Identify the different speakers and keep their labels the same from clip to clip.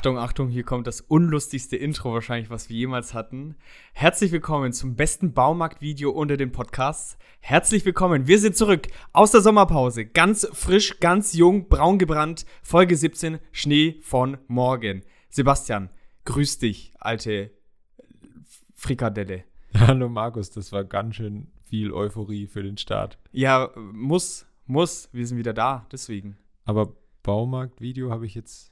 Speaker 1: Achtung, Achtung, hier kommt das unlustigste Intro wahrscheinlich, was wir jemals hatten. Herzlich willkommen zum besten Baumarktvideo unter den Podcasts. Herzlich willkommen, wir sind zurück aus der Sommerpause. Ganz frisch, ganz jung, braun gebrannt. Folge 17, Schnee von morgen. Sebastian, grüß dich, alte Frikadelle.
Speaker 2: Hallo Markus, das war ganz schön viel Euphorie für den Start.
Speaker 1: Ja, muss, muss, wir sind wieder da, deswegen.
Speaker 2: Aber Baumarktvideo habe ich jetzt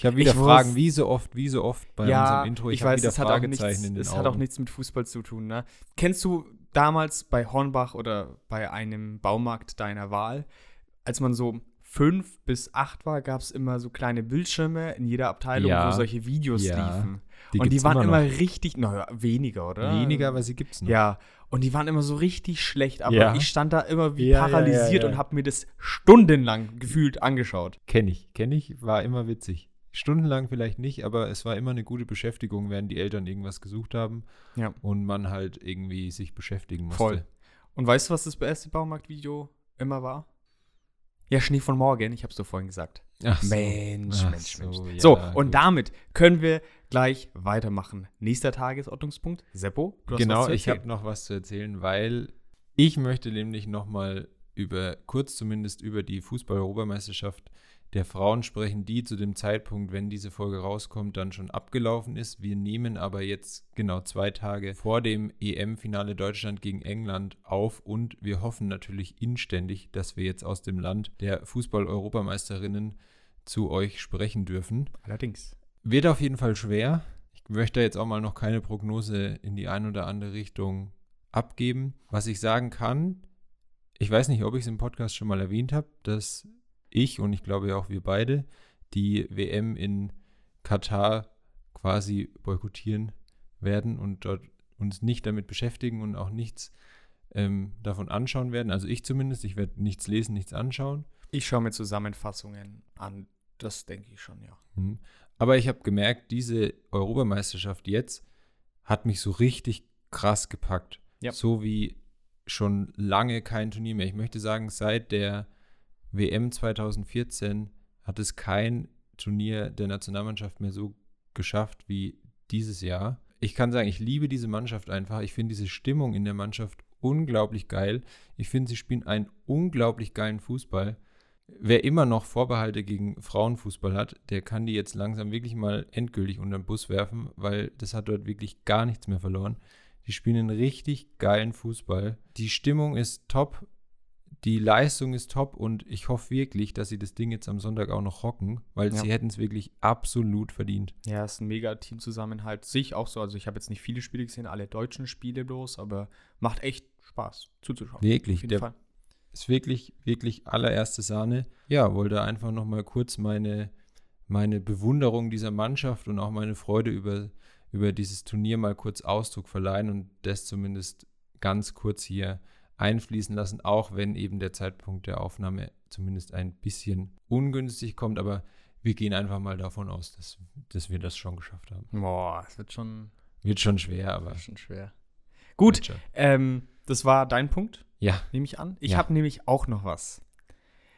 Speaker 2: ich habe wieder ich Fragen, wie so oft, wie so oft
Speaker 1: bei ja, unserem Intro. Ich, ich weiß, es hat, auch nichts, es hat auch nichts mit Fußball zu tun. Ne? Kennst du damals bei Hornbach oder bei einem Baumarkt deiner Wahl, als man so fünf bis acht war, gab es immer so kleine Bildschirme in jeder Abteilung, ja. wo solche Videos ja. liefen. Die und die waren immer, immer richtig, naja, weniger, oder?
Speaker 2: Weniger, aber sie gibt es
Speaker 1: noch. Ja, und die waren immer so richtig schlecht, aber ja. ich stand da immer wie paralysiert und habe mir das stundenlang gefühlt angeschaut.
Speaker 2: Kenn ich, kenn ich, war immer witzig. Stundenlang vielleicht nicht, aber es war immer eine gute Beschäftigung, während die Eltern irgendwas gesucht haben ja. und man halt irgendwie sich beschäftigen musste. Voll.
Speaker 1: Und weißt du, was das erste Baumarktvideo immer war? Ja, Schnee von morgen, ich hab's doch vorhin gesagt. Ach Mensch, so. Mensch, Ach Mensch. So, ja, so und gut. damit können wir gleich weitermachen. Nächster Tagesordnungspunkt, Seppo,
Speaker 2: Genau, ich habe noch was zu erzählen, weil ich möchte nämlich noch mal über, kurz zumindest über die Fußball-Europameisterschaft der Frauen sprechen, die zu dem Zeitpunkt, wenn diese Folge rauskommt, dann schon abgelaufen ist. Wir nehmen aber jetzt genau zwei Tage vor dem EM-Finale Deutschland gegen England auf und wir hoffen natürlich inständig, dass wir jetzt aus dem Land der Fußball-Europameisterinnen zu euch sprechen dürfen.
Speaker 1: Allerdings.
Speaker 2: Wird auf jeden Fall schwer. Ich möchte jetzt auch mal noch keine Prognose in die eine oder andere Richtung abgeben. Was ich sagen kann, ich weiß nicht, ob ich es im Podcast schon mal erwähnt habe, dass ich und ich glaube auch wir beide die WM in Katar quasi boykottieren werden und dort uns nicht damit beschäftigen und auch nichts ähm, davon anschauen werden. Also ich zumindest, ich werde nichts lesen, nichts anschauen.
Speaker 1: Ich schaue mir Zusammenfassungen an, das denke ich schon, ja.
Speaker 2: Mhm. Aber ich habe gemerkt, diese Europameisterschaft jetzt hat mich so richtig krass gepackt. Ja. So wie schon lange kein Turnier mehr. Ich möchte sagen, seit der WM 2014 hat es kein Turnier der Nationalmannschaft mehr so geschafft wie dieses Jahr. Ich kann sagen, ich liebe diese Mannschaft einfach. Ich finde diese Stimmung in der Mannschaft unglaublich geil. Ich finde, sie spielen einen unglaublich geilen Fußball. Wer immer noch Vorbehalte gegen Frauenfußball hat, der kann die jetzt langsam wirklich mal endgültig unter den Bus werfen, weil das hat dort wirklich gar nichts mehr verloren. Die spielen einen richtig geilen Fußball. Die Stimmung ist top die Leistung ist top und ich hoffe wirklich, dass sie das Ding jetzt am Sonntag auch noch rocken, weil ja. sie hätten es wirklich absolut verdient.
Speaker 1: Ja, es ist ein mega Teamzusammenhalt. Sich auch so. Also ich habe jetzt nicht viele Spiele gesehen, alle deutschen Spiele bloß, aber macht echt Spaß zuzuschauen.
Speaker 2: Wirklich, der Fall. ist wirklich, wirklich allererste Sahne. Ja, wollte einfach noch mal kurz meine, meine Bewunderung dieser Mannschaft und auch meine Freude über, über dieses Turnier mal kurz Ausdruck verleihen und das zumindest ganz kurz hier einfließen lassen, auch wenn eben der Zeitpunkt der Aufnahme zumindest ein bisschen ungünstig kommt. Aber wir gehen einfach mal davon aus, dass, dass wir das schon geschafft haben.
Speaker 1: Boah, es wird schon.
Speaker 2: Wird schon schwer, aber.
Speaker 1: Wird schon schwer. Gut, ähm, das war dein Punkt.
Speaker 2: Ja.
Speaker 1: Nehme ich an. Ich ja. habe nämlich auch noch was.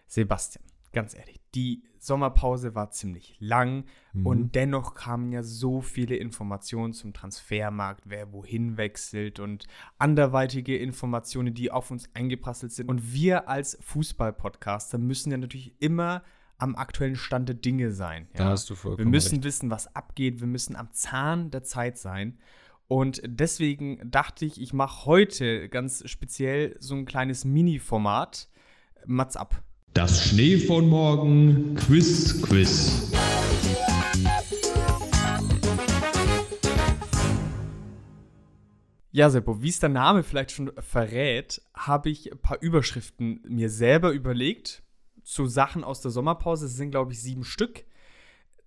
Speaker 1: Sebastian, ganz ehrlich, die Sommerpause war ziemlich lang mhm. und dennoch kamen ja so viele Informationen zum Transfermarkt, wer wohin wechselt und anderweitige Informationen, die auf uns eingeprasselt sind. Und wir als Fußball-Podcaster müssen ja natürlich immer am aktuellen Stand der Dinge sein.
Speaker 2: Ja? Da hast du vollkommen
Speaker 1: Wir müssen
Speaker 2: recht.
Speaker 1: wissen, was abgeht. Wir müssen am Zahn der Zeit sein. Und deswegen dachte ich, ich mache heute ganz speziell so ein kleines Mini-Format. Mats ab.
Speaker 3: Das Schnee von morgen Quiz Quiz.
Speaker 1: Ja, Seppo, wie es der Name vielleicht schon verrät, habe ich ein paar Überschriften mir selber überlegt zu Sachen aus der Sommerpause. Es sind, glaube ich, sieben Stück.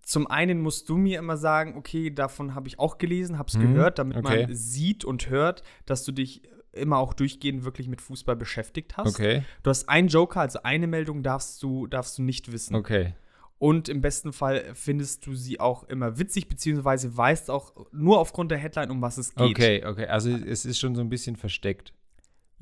Speaker 1: Zum einen musst du mir immer sagen, okay, davon habe ich auch gelesen, habe es hm, gehört, damit okay. man sieht und hört, dass du dich immer auch durchgehend wirklich mit Fußball beschäftigt hast.
Speaker 2: Okay.
Speaker 1: Du hast einen Joker, also eine Meldung darfst du, darfst du nicht wissen.
Speaker 2: Okay.
Speaker 1: Und im besten Fall findest du sie auch immer witzig, beziehungsweise weißt auch nur aufgrund der Headline, um was es geht.
Speaker 2: Okay, okay. Also es ist schon so ein bisschen versteckt.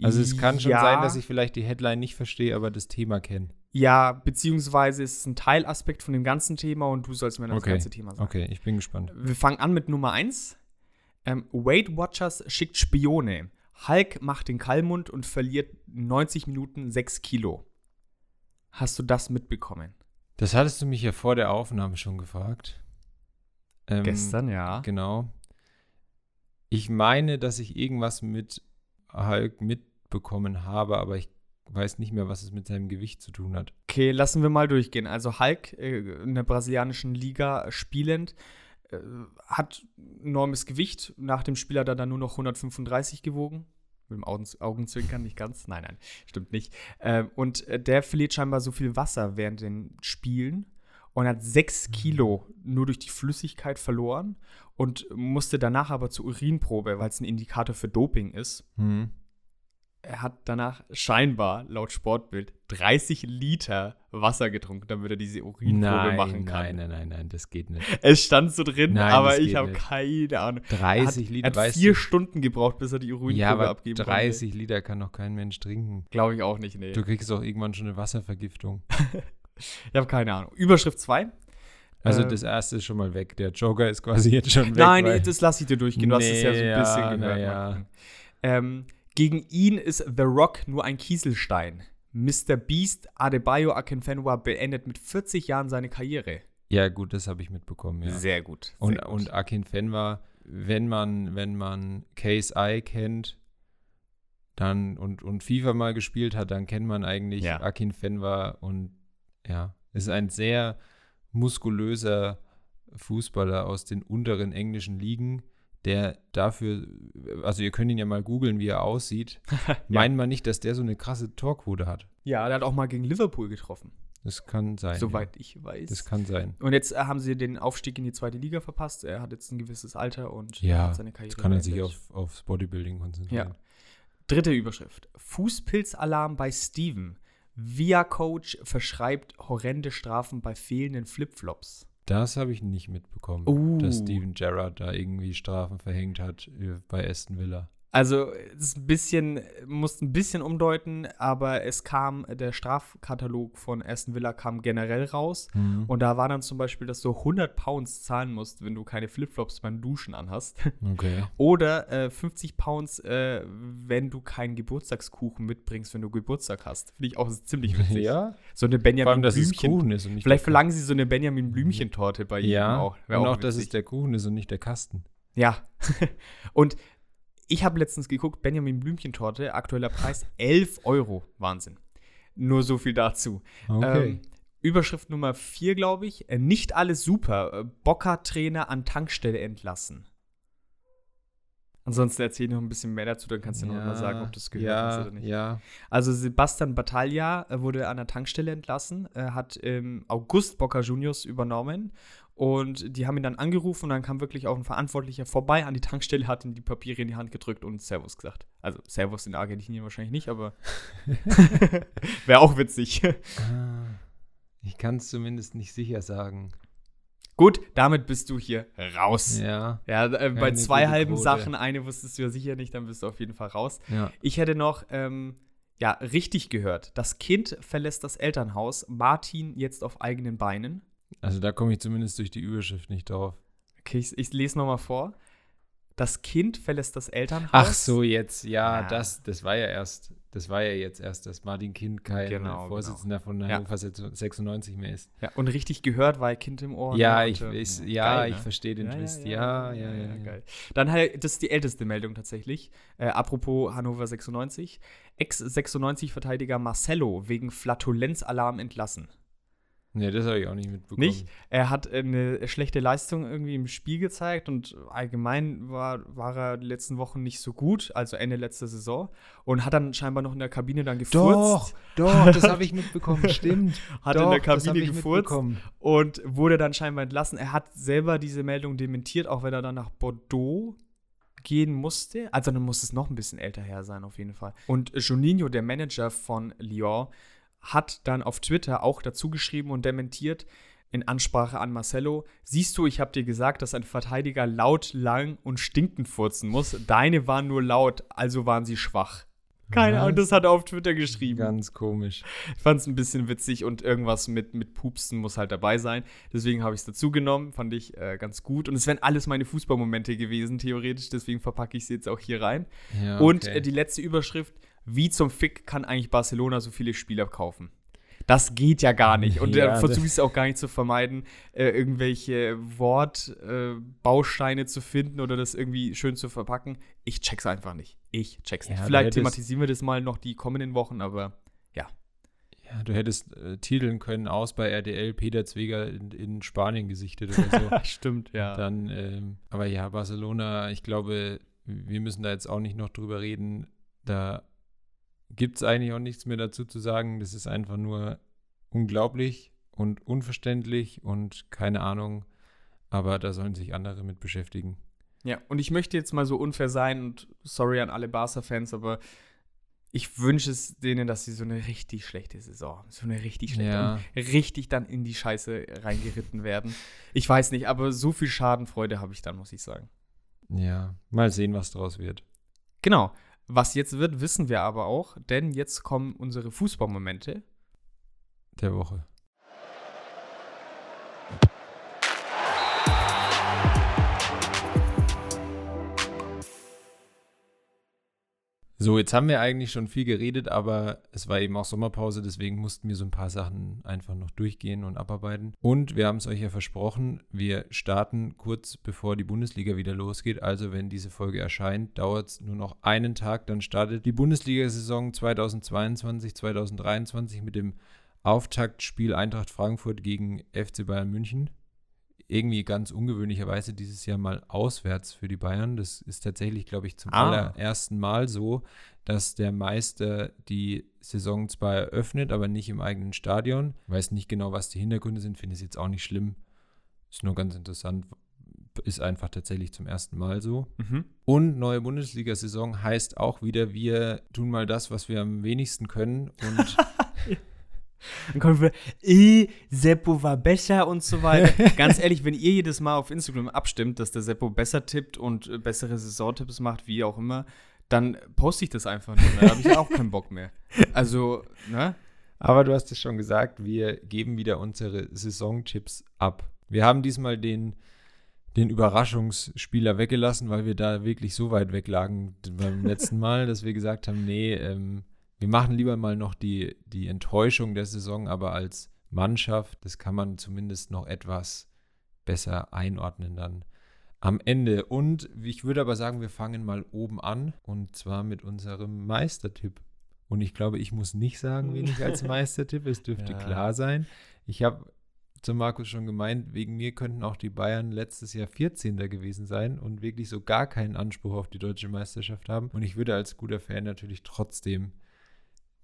Speaker 2: Also es kann schon
Speaker 1: ja,
Speaker 2: sein, dass ich vielleicht die Headline nicht verstehe, aber das Thema kenne.
Speaker 1: Ja, beziehungsweise ist es ein Teilaspekt von dem ganzen Thema und du sollst mir das
Speaker 2: Okay.
Speaker 1: ganze Thema sagen.
Speaker 2: Okay, ich bin gespannt.
Speaker 1: Wir fangen an mit Nummer 1. Ähm, Weight Watchers schickt Spione. Hulk macht den Kallmund und verliert 90 Minuten 6 Kilo. Hast du das mitbekommen?
Speaker 2: Das hattest du mich ja vor der Aufnahme schon gefragt. Ähm,
Speaker 1: Gestern, ja.
Speaker 2: Genau. Ich meine, dass ich irgendwas mit Hulk mitbekommen habe, aber ich weiß nicht mehr, was es mit seinem Gewicht zu tun hat.
Speaker 1: Okay, lassen wir mal durchgehen. Also Hulk äh, in der brasilianischen Liga spielend äh, hat enormes Gewicht. Nach dem Spiel hat er dann nur noch 135 gewogen. Mit dem Augen, Augenzwinkern nicht ganz. Nein, nein, stimmt nicht. Ähm, und äh, der verliert scheinbar so viel Wasser während den Spielen und hat 6 Kilo nur durch die Flüssigkeit verloren und musste danach aber zur Urinprobe, weil es ein Indikator für Doping ist.
Speaker 2: Hm.
Speaker 1: Er hat danach scheinbar, laut Sportbild, 30 Liter Wasser getrunken, damit er diese Urinprobe
Speaker 2: Nein,
Speaker 1: machen kann.
Speaker 2: nein, nein, nein, nein, das geht nicht.
Speaker 1: Es stand so drin,
Speaker 2: Nein,
Speaker 1: aber ich habe keine Ahnung.
Speaker 2: 30
Speaker 1: er hat,
Speaker 2: Liter,
Speaker 1: er hat vier
Speaker 2: du?
Speaker 1: Stunden gebraucht, bis er die Urinprobe
Speaker 2: Ja, aber
Speaker 1: abgeben
Speaker 2: 30 Liter kann doch kein Mensch trinken.
Speaker 1: Glaube ich auch nicht, nee.
Speaker 2: Du kriegst auch irgendwann schon eine Wasservergiftung.
Speaker 1: Ich habe keine Ahnung. Überschrift 2.
Speaker 2: Also
Speaker 1: Ähm,
Speaker 2: das erste ist schon mal weg. Der Joker ist quasi jetzt schon weg.
Speaker 1: Nein,
Speaker 2: weil-
Speaker 1: das lasse ich dir durchgehen. Du hast es ja so ein
Speaker 2: Nee,
Speaker 1: bisschen
Speaker 2: ja,
Speaker 1: gehört.
Speaker 2: ja.
Speaker 1: Ähm, gegen ihn ist The Rock nur ein Kieselstein. Mr. Beast Adebayo Akinfenwa beendet mit 40 Jahren seine Karriere.
Speaker 2: Ja, gut, das habe ich mitbekommen, ja.
Speaker 1: Sehr gut.
Speaker 2: und,
Speaker 1: sehr gut.
Speaker 2: und Akin Fenwa, wenn man, wenn man Case I kennt, dann und, und FIFA mal gespielt hat, dann kennt man eigentlich
Speaker 1: Ja.
Speaker 2: Akin Fenwa und ja, ist ein sehr muskulöser Fußballer aus den unteren englischen Ligen, der dafür, also ihr könnt ihn ja mal googeln, wie er aussieht. Meint man nicht, dass der so eine krasse Torquote hat?
Speaker 1: ja, der hat auch mal gegen Liverpool getroffen,
Speaker 2: Das kann sein.
Speaker 1: soweit ich weiß.
Speaker 2: Ja. Das kann sein.
Speaker 1: und jetzt äh, haben sie den Aufstieg in die zweite Liga verpasst. Er hat jetzt ein gewisses Alter und
Speaker 2: Ja,
Speaker 1: hat seine Karriere
Speaker 2: Jetzt kann er sich auf, aufs Bodybuilding konzentrieren.
Speaker 1: Ja. Dritte Überschrift. Fußpilzalarm bei Steven. Via-Coach verschreibt horrende Strafen bei fehlenden Flipflops.
Speaker 2: Das habe ich nicht mitbekommen,
Speaker 1: Uh.
Speaker 2: dass Steven Gerrard da irgendwie Strafen verhängt hat äh, bei Aston Villa.
Speaker 1: Also, es ist ein bisschen, muss ein bisschen umdeuten, aber es kam, der Strafkatalog von Aston Villa kam generell raus. Und da war dann zum Beispiel, dass du 100 Pounds zahlen musst, wenn du keine Flipflops beim Duschen anhast.
Speaker 2: Okay.
Speaker 1: Oder äh, 50 Pounds, äh, wenn du keinen Geburtstagskuchen mitbringst, wenn du Geburtstag hast. Finde ich auch ziemlich witzig.
Speaker 2: Ja,
Speaker 1: So eine
Speaker 2: vor
Speaker 1: Benjamin
Speaker 2: allem, dass es
Speaker 1: Blümchen.
Speaker 2: Kuchen ist und nicht
Speaker 1: Vielleicht verlangen sie so eine Benjamin Blümchen-Torte bei
Speaker 2: Kuchen.
Speaker 1: jedem
Speaker 2: Ja,
Speaker 1: auch. Wär
Speaker 2: und auch, dass
Speaker 1: witzig.
Speaker 2: es der Kuchen ist und nicht der Kasten.
Speaker 1: Ja. und ich habe letztens geguckt, Benjamin Blümchen-Torte, aktueller Preis 11 Euro. Wahnsinn. Nur so viel dazu. Ähm, Überschrift Nummer 4, glaube ich. Äh, Nicht alles super. Äh, Bocker-Trainer an Tankstelle entlassen. Ansonsten erzähl noch ein bisschen mehr dazu, dann kannst du noch mal sagen, ob du es gehört
Speaker 2: ja,
Speaker 1: hast oder nicht.
Speaker 2: Ja,
Speaker 1: Also Sebastian Battaglia äh, wurde an der Tankstelle entlassen, hat im August Boca Juniors übernommen und die haben ihn dann angerufen und dann kam wirklich auch ein Verantwortlicher vorbei an die Tankstelle, hat ihm die Papiere in die Hand gedrückt und Servus gesagt. Also Servus in Argentinien wahrscheinlich nicht, aber wäre auch witzig.
Speaker 2: Ah, ich kann es zumindest nicht sicher sagen.
Speaker 1: Gut, damit bist du hier raus.
Speaker 2: Ja,
Speaker 1: Ja, äh, bei zwei halben
Speaker 2: Quote.
Speaker 1: Sachen, eine wusstest du ja sicher nicht, dann bist du auf jeden Fall raus.
Speaker 2: ja.
Speaker 1: Ich hätte noch, ähm, ja, richtig gehört. Das Kind verlässt das Elternhaus. Martin jetzt auf eigenen Beinen.
Speaker 2: Also da komme ich zumindest durch die Überschrift nicht drauf.
Speaker 1: Okay, ich, ich lese nochmal vor. Das Kind verlässt das Elternhaus.
Speaker 2: Ach so, jetzt, ja,
Speaker 1: Ja.
Speaker 2: das, das war ja erst, das war ja jetzt erst, dass Martin Kind kein
Speaker 1: Genau,
Speaker 2: Vorsitzender von
Speaker 1: Ja.
Speaker 2: Hannover 96 mehr ist.
Speaker 1: Ja, und richtig gehört, weil Kind im Ohr.
Speaker 2: Ja,
Speaker 1: ne,
Speaker 2: ich,
Speaker 1: und, äh,
Speaker 2: ich, ja,
Speaker 1: geil,
Speaker 2: ich
Speaker 1: ne?
Speaker 2: verstehe den
Speaker 1: Ja,
Speaker 2: Twist.
Speaker 1: ja,
Speaker 2: Ja, ja, ja. ja,
Speaker 1: geil. Dann halt, das ist die älteste Meldung tatsächlich. Äh, apropos Hannover 96. Ex-96-Verteidiger Marcello wegen Flatulenzalarm entlassen.
Speaker 2: Nee, das habe ich auch nicht mitbekommen.
Speaker 1: Nicht? Er hat eine schlechte Leistung irgendwie im Spiel gezeigt und allgemein war, war er die letzten Wochen nicht so gut, also Ende letzter Saison. Und hat dann scheinbar noch in der Kabine dann gefurzt.
Speaker 2: doch, das habe ich mitbekommen, stimmt.
Speaker 1: Hat
Speaker 2: doch,
Speaker 1: in der Kabine gefurzt und wurde dann scheinbar entlassen. Er hat selber diese Meldung dementiert, auch wenn er dann nach Bordeaux gehen musste. Also dann muss es noch ein bisschen älter her sein, auf jeden Fall. Und Juninho, der Manager von Lyon, hat dann auf Twitter auch dazu geschrieben und dementiert in Ansprache an Marcelo: Siehst du, ich habe dir gesagt, dass ein Verteidiger laut, lang und stinkend furzen muss. Deine waren nur laut, also waren sie schwach. Keine Ahnung, das hat er auf Twitter geschrieben.
Speaker 2: Ganz komisch.
Speaker 1: Ich fand es ein bisschen witzig und irgendwas mit, mit Pupsen muss halt dabei sein. Deswegen habe ich es dazu genommen, fand ich äh, ganz gut. Und es wären alles meine Fußballmomente gewesen, theoretisch. Deswegen verpacke ich sie jetzt auch hier rein. Ja, okay. Und äh, die letzte Überschrift: Wie zum Fick kann eigentlich Barcelona so viele Spieler kaufen? Das geht ja gar nicht. Und ja, versuche ich es auch gar nicht zu vermeiden, äh, irgendwelche Wortbausteine äh, zu finden oder das irgendwie schön zu verpacken. Ich check's einfach nicht. Ich check's ja, nicht. Vielleicht thematisieren wir das mal noch die kommenden Wochen, aber ja.
Speaker 2: Ja, du hättest äh, titeln können, aus bei RDL, Peter Zweger in, in Spanien gesichtet oder so.
Speaker 1: Stimmt, ja.
Speaker 2: Dann, ähm, aber ja, Barcelona, ich glaube, wir müssen da jetzt auch nicht noch drüber reden. Da gibt es eigentlich auch nichts mehr dazu zu sagen. Das ist einfach nur unglaublich und unverständlich und keine Ahnung. Aber da sollen sich andere mit beschäftigen.
Speaker 1: Ja, und ich möchte jetzt mal so unfair sein und sorry an alle Barca-Fans, aber ich wünsche es denen, dass sie so eine richtig schlechte Saison, so eine richtig schlechte, ja. richtig dann in die Scheiße reingeritten werden. Ich weiß nicht, aber so viel Schadenfreude habe ich dann, muss ich sagen.
Speaker 2: Ja, mal sehen, was draus wird.
Speaker 1: Genau. Was jetzt wird, wissen wir aber auch, denn jetzt kommen unsere Fußballmomente
Speaker 2: der Woche. So, jetzt haben wir eigentlich schon viel geredet, aber es war eben auch Sommerpause, deswegen mussten wir so ein paar Sachen einfach noch durchgehen und abarbeiten. Und wir haben es euch ja versprochen, wir starten kurz bevor die Bundesliga wieder losgeht. Also wenn diese Folge erscheint, dauert es nur noch einen Tag, dann startet die Bundesliga-Saison 2022, 2023 mit dem Auftaktspiel Eintracht Frankfurt gegen FC Bayern München irgendwie ganz ungewöhnlicherweise dieses Jahr mal auswärts für die Bayern. Das ist tatsächlich, glaube ich, zum ah. allerersten Mal so, dass der Meister die Saison zwar eröffnet, aber nicht im eigenen Stadion. Ich weiß nicht genau, was die Hintergründe sind, finde es jetzt auch nicht schlimm. Ist nur ganz interessant. Ist einfach tatsächlich zum ersten Mal so. Mhm. Und neue Bundesliga-Saison heißt auch wieder, wir tun mal das, was wir am wenigsten können und
Speaker 1: Dann kommen wir, äh, Seppo war besser und so weiter. Ganz ehrlich, wenn ihr jedes Mal auf Instagram abstimmt, dass der Seppo besser tippt und äh, bessere Saisontipps macht, wie auch immer, dann poste ich das einfach nicht mehr. Da habe ich auch keinen Bock mehr. Also, ne?
Speaker 2: Aber du hast es schon gesagt, wir geben wieder unsere Saisontipps ab. Wir haben diesmal den, den Überraschungsspieler weggelassen, weil wir da wirklich so weit weg lagen beim letzten Mal, dass wir gesagt haben, nee, ähm, wir machen lieber mal noch die, die Enttäuschung der Saison, aber als Mannschaft, das kann man zumindest noch etwas besser einordnen dann am Ende. Und ich würde aber sagen, wir fangen mal oben an und zwar mit unserem Meistertipp. Und ich glaube, ich muss nicht sagen, wen ich als Meistertipp, es dürfte ja. klar sein. Ich habe zu Markus schon gemeint, wegen mir könnten auch die Bayern letztes Jahr 14. gewesen sein und wirklich so gar keinen Anspruch auf die deutsche Meisterschaft haben. Und ich würde als guter Fan natürlich trotzdem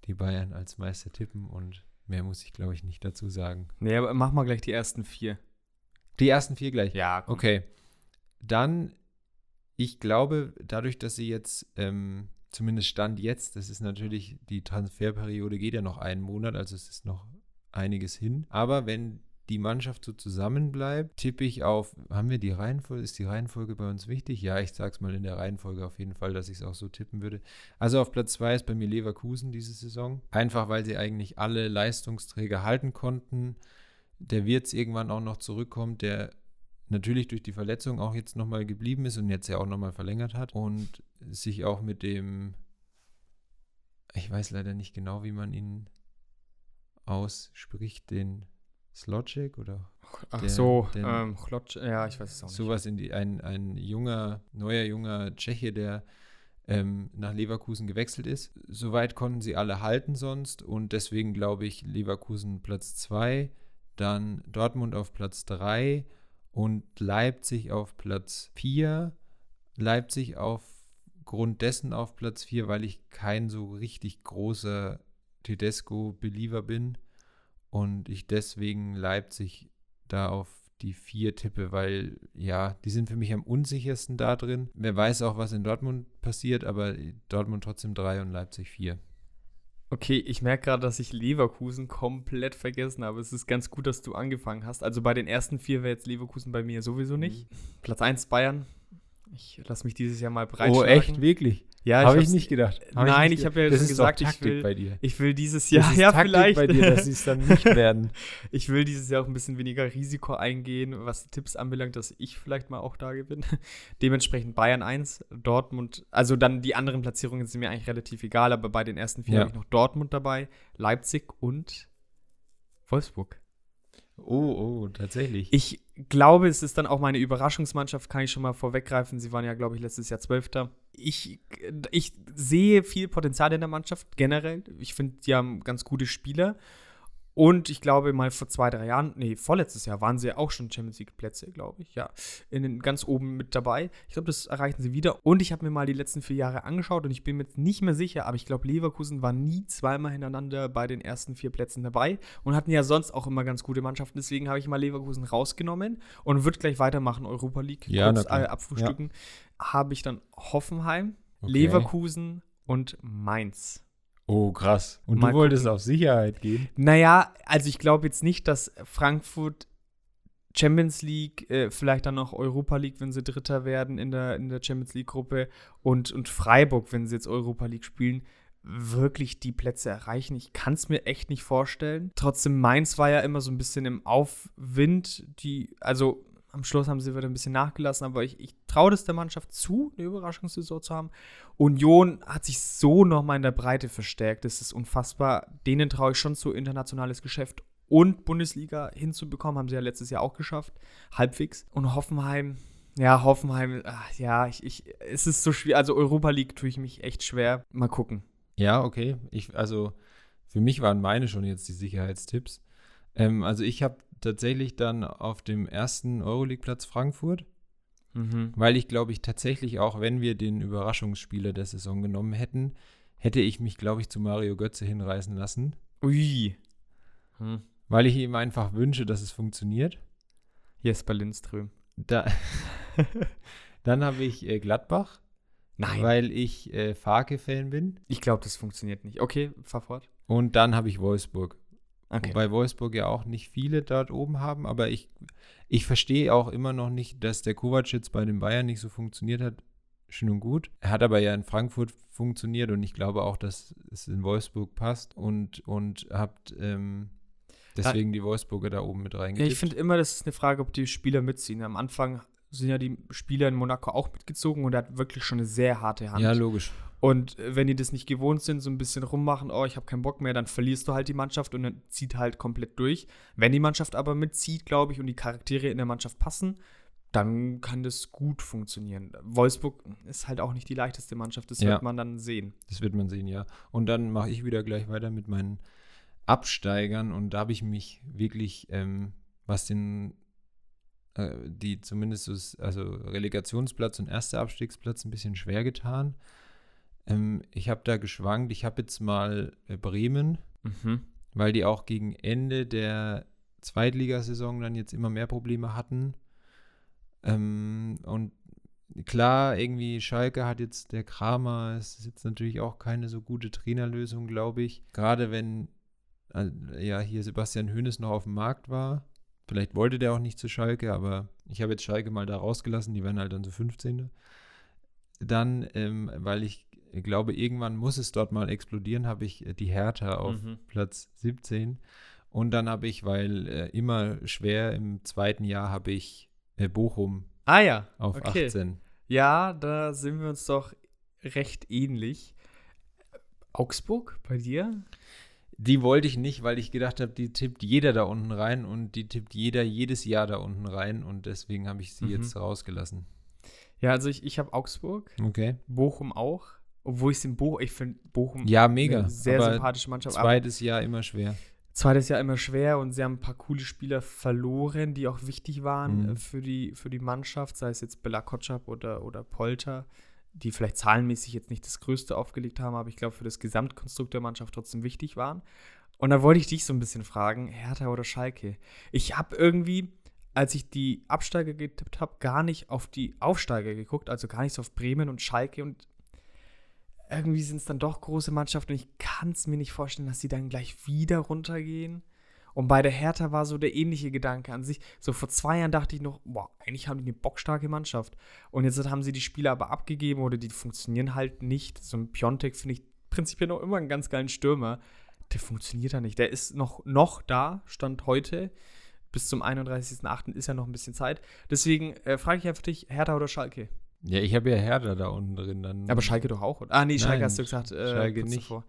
Speaker 2: die Bayern als Meister tippen und mehr muss ich, glaube ich, nicht dazu sagen.
Speaker 1: Nee, aber mach mal gleich die ersten vier.
Speaker 2: Die ersten vier gleich?
Speaker 1: Ja.
Speaker 2: Komm. Okay. Dann, ich glaube, dadurch, dass sie jetzt, ähm, zumindest Stand jetzt, das ist natürlich, die Transferperiode geht ja noch einen Monat, also es ist noch einiges hin. Aber wenn die Mannschaft so zusammenbleibt, tippe ich auf, haben wir die Reihenfolge, ist die Reihenfolge bei uns wichtig? Ja, ich sage es mal in der Reihenfolge auf jeden Fall, dass ich es auch so tippen würde. Also auf Platz 2 ist bei mir Leverkusen diese Saison. Einfach weil sie eigentlich alle Leistungsträger halten konnten. Der Wirtz irgendwann auch noch zurückkommt, der natürlich durch die Verletzung auch jetzt nochmal geblieben ist und jetzt ja auch nochmal verlängert hat und sich auch mit dem, ich weiß leider nicht genau, wie man ihn ausspricht, den Slotchik oder?
Speaker 1: Ach der, so, den, ähm, Chlotsch, ja, ich weiß es auch nicht.
Speaker 2: Sowas in die, ein, ein junger, neuer junger Tscheche, der ähm, nach Leverkusen gewechselt ist. Soweit konnten sie alle halten sonst und deswegen glaube ich Leverkusen Platz 2, dann Dortmund auf Platz 3 und Leipzig auf Platz 4. Leipzig aufgrund dessen auf Platz 4, weil ich kein so richtig großer Tedesco-Believer bin und ich deswegen Leipzig da auf die vier tippe, weil ja, die sind für mich am unsichersten da drin. Wer weiß auch, was in Dortmund passiert, aber Dortmund trotzdem drei und Leipzig vier.
Speaker 1: Okay, ich merke gerade, dass ich Leverkusen komplett vergessen habe. Es ist ganz gut, dass du angefangen hast. Also bei den ersten vier wäre jetzt Leverkusen bei mir sowieso nicht. Mhm. Platz 1 Bayern. Ich lasse mich dieses Jahr mal breitschlagen.
Speaker 2: Oh, echt? Wirklich? Ja, habe ich, ich, nicht gedacht.
Speaker 1: Hab Nein, ich, ich habe ja
Speaker 2: das schon
Speaker 1: gesagt,
Speaker 2: ich will,
Speaker 1: ich will dieses Jahr
Speaker 2: das ist
Speaker 1: ja
Speaker 2: Taktik
Speaker 1: vielleicht
Speaker 2: bei dir, dass sie es dann nicht werden.
Speaker 1: ich will dieses Jahr auch ein bisschen weniger Risiko eingehen, was die Tipps anbelangt, dass ich vielleicht mal auch da gewinne. Dementsprechend Bayern 1, Dortmund, also dann die anderen Platzierungen sind mir eigentlich relativ egal, aber bei den ersten vier ja. habe ich noch Dortmund dabei, Leipzig und Wolfsburg.
Speaker 2: Oh, oh, tatsächlich.
Speaker 1: Ich glaube, es ist dann auch meine Überraschungsmannschaft, kann ich schon mal vorweggreifen. Sie waren ja, glaube ich, letztes Jahr Zwölfter. Ich, ich sehe viel Potenzial in der Mannschaft generell. Ich finde, die haben ganz gute Spieler. Und ich glaube, mal vor zwei, drei Jahren, nee, vorletztes Jahr waren sie ja auch schon Champions League-Plätze, glaube ich, ja. In den, ganz oben mit dabei. Ich glaube, das erreichen sie wieder. Und ich habe mir mal die letzten vier Jahre angeschaut und ich bin mir jetzt nicht mehr sicher, aber ich glaube, Leverkusen war nie zweimal hintereinander bei den ersten vier Plätzen dabei und hatten ja sonst auch immer ganz gute Mannschaften. Deswegen habe ich mal Leverkusen rausgenommen und würde gleich weitermachen, Europa League,
Speaker 2: ja,
Speaker 1: kurz äh, abfrühstücken. Ja. Habe ich dann Hoffenheim, okay. Leverkusen und Mainz.
Speaker 2: Oh, krass. Und Mal du wolltest gucken. auf Sicherheit gehen?
Speaker 1: Naja, also ich glaube jetzt nicht, dass Frankfurt Champions League, äh, vielleicht dann noch Europa League, wenn sie Dritter werden in der, in der Champions League-Gruppe und, und Freiburg, wenn sie jetzt Europa League spielen, wirklich die Plätze erreichen. Ich kann es mir echt nicht vorstellen. Trotzdem, Mainz war ja immer so ein bisschen im Aufwind. Die, also am Schluss haben sie wieder ein bisschen nachgelassen, aber ich, ich traue das der Mannschaft zu, eine Überraschungssaison zu haben. Union hat sich so nochmal in der Breite verstärkt. Das ist unfassbar. Denen traue ich schon zu, internationales Geschäft und Bundesliga hinzubekommen. Haben sie ja letztes Jahr auch geschafft. Halbwegs. Und Hoffenheim, ja, Hoffenheim, ach, ja, ich, ich, es ist so schwer. Also Europa League tue ich mich echt schwer. Mal gucken.
Speaker 2: Ja, okay. Ich, also für mich waren meine schon jetzt die Sicherheitstipps. Ähm, also ich habe tatsächlich dann auf dem ersten Euroleague-Platz Frankfurt. Mhm. Weil ich glaube ich tatsächlich auch, wenn wir den Überraschungsspieler der Saison genommen hätten, hätte ich mich, glaube ich, zu Mario Götze hinreißen lassen.
Speaker 1: Ui.
Speaker 2: Hm. Weil ich ihm einfach wünsche, dass es funktioniert.
Speaker 1: Jesper Lindström.
Speaker 2: Da dann habe ich äh, Gladbach.
Speaker 1: Nein.
Speaker 2: Weil ich äh, Farke-Fan bin.
Speaker 1: Ich glaube, das funktioniert nicht. Okay, fahr fort.
Speaker 2: Und dann habe ich Wolfsburg.
Speaker 1: Okay.
Speaker 2: Wobei Wolfsburg ja auch nicht viele dort oben haben, aber ich, ich verstehe auch immer noch nicht, dass der Kovac jetzt bei den Bayern nicht so funktioniert hat. Schön und gut. Er hat aber ja in Frankfurt funktioniert und ich glaube auch, dass es in Wolfsburg passt und, und habt ähm, deswegen die Wolfsburger da oben mit reingegangen.
Speaker 1: Ja, ich finde immer, das ist eine Frage, ob die Spieler mitziehen. Am Anfang sind ja die Spieler in Monaco auch mitgezogen und er hat wirklich schon eine sehr harte Hand.
Speaker 2: Ja, logisch.
Speaker 1: Und wenn die das nicht gewohnt sind, so ein bisschen rummachen, oh, ich habe keinen Bock mehr, dann verlierst du halt die Mannschaft und dann zieht halt komplett durch. Wenn die Mannschaft aber mitzieht, glaube ich, und die Charaktere in der Mannschaft passen, dann kann das gut funktionieren. Wolfsburg ist halt auch nicht die leichteste Mannschaft, das ja. wird man dann sehen.
Speaker 2: Das wird man sehen, ja. Und dann mache ich wieder gleich weiter mit meinen Absteigern und da habe ich mich wirklich, ähm, was den, äh, die zumindest also Relegationsplatz und erster Abstiegsplatz ein bisschen schwer getan. Ähm, ich habe da geschwankt. Ich habe jetzt mal äh, Bremen, mhm. weil die auch gegen Ende der Zweitligasaison dann jetzt immer mehr Probleme hatten. Ähm, und klar, irgendwie Schalke hat jetzt der Kramer, es ist jetzt natürlich auch keine so gute Trainerlösung, glaube ich. Gerade wenn äh, ja hier Sebastian Hoeneß noch auf dem Markt war. Vielleicht wollte der auch nicht zu Schalke, aber ich habe jetzt Schalke mal da rausgelassen, die werden halt dann so 15. Dann, ähm, weil ich ich glaube, irgendwann muss es dort mal explodieren, habe ich äh, die Hertha auf mhm. Platz 17. Und dann habe ich, weil äh, immer schwer im zweiten Jahr, habe ich äh, Bochum
Speaker 1: ah, ja.
Speaker 2: auf okay. 18.
Speaker 1: Ja, da sind wir uns doch recht ähnlich. Augsburg bei dir?
Speaker 2: Die wollte ich nicht, weil ich gedacht habe, die tippt jeder da unten rein und die tippt jeder jedes Jahr da unten rein und deswegen habe ich sie mhm. jetzt rausgelassen.
Speaker 1: Ja, also ich, ich habe Augsburg.
Speaker 2: Okay.
Speaker 1: Bochum auch. Obwohl ich es in Bochum, ich finde Bochum
Speaker 2: ja, mega.
Speaker 1: eine sehr sympathische Mannschaft.
Speaker 2: Zweites Jahr immer schwer.
Speaker 1: Zweites Jahr immer schwer und sie haben ein paar coole Spieler verloren, die auch wichtig waren mhm. für, die, für die Mannschaft, sei es jetzt Bella Kotschap oder, oder Polter, die vielleicht zahlenmäßig jetzt nicht das Größte aufgelegt haben, aber ich glaube für das Gesamtkonstrukt der Mannschaft trotzdem wichtig waren. Und da wollte ich dich so ein bisschen fragen, Hertha oder Schalke? Ich habe irgendwie, als ich die Absteiger getippt habe, gar nicht auf die Aufsteiger geguckt, also gar nicht so auf Bremen und Schalke und irgendwie sind es dann doch große Mannschaften und ich kann es mir nicht vorstellen, dass sie dann gleich wieder runtergehen. Und bei der Hertha war so der ähnliche Gedanke an sich. So vor zwei Jahren dachte ich noch, boah, eigentlich haben die eine bockstarke Mannschaft. Und jetzt haben sie die Spieler aber abgegeben oder die funktionieren halt nicht. So ein Piontek finde ich prinzipiell noch immer einen ganz geilen Stürmer. Der funktioniert da nicht. Der ist noch, noch da, stand heute. Bis zum 31.08. ist ja noch ein bisschen Zeit. Deswegen äh, frage ich einfach dich, Hertha oder Schalke?
Speaker 2: Ja, ich habe ja Hertha da unten drin. Dann
Speaker 1: aber Schalke doch auch. Ah, nee, Schalke
Speaker 2: Nein,
Speaker 1: hast du gesagt. Äh,
Speaker 2: Schalke nicht.
Speaker 1: Davor.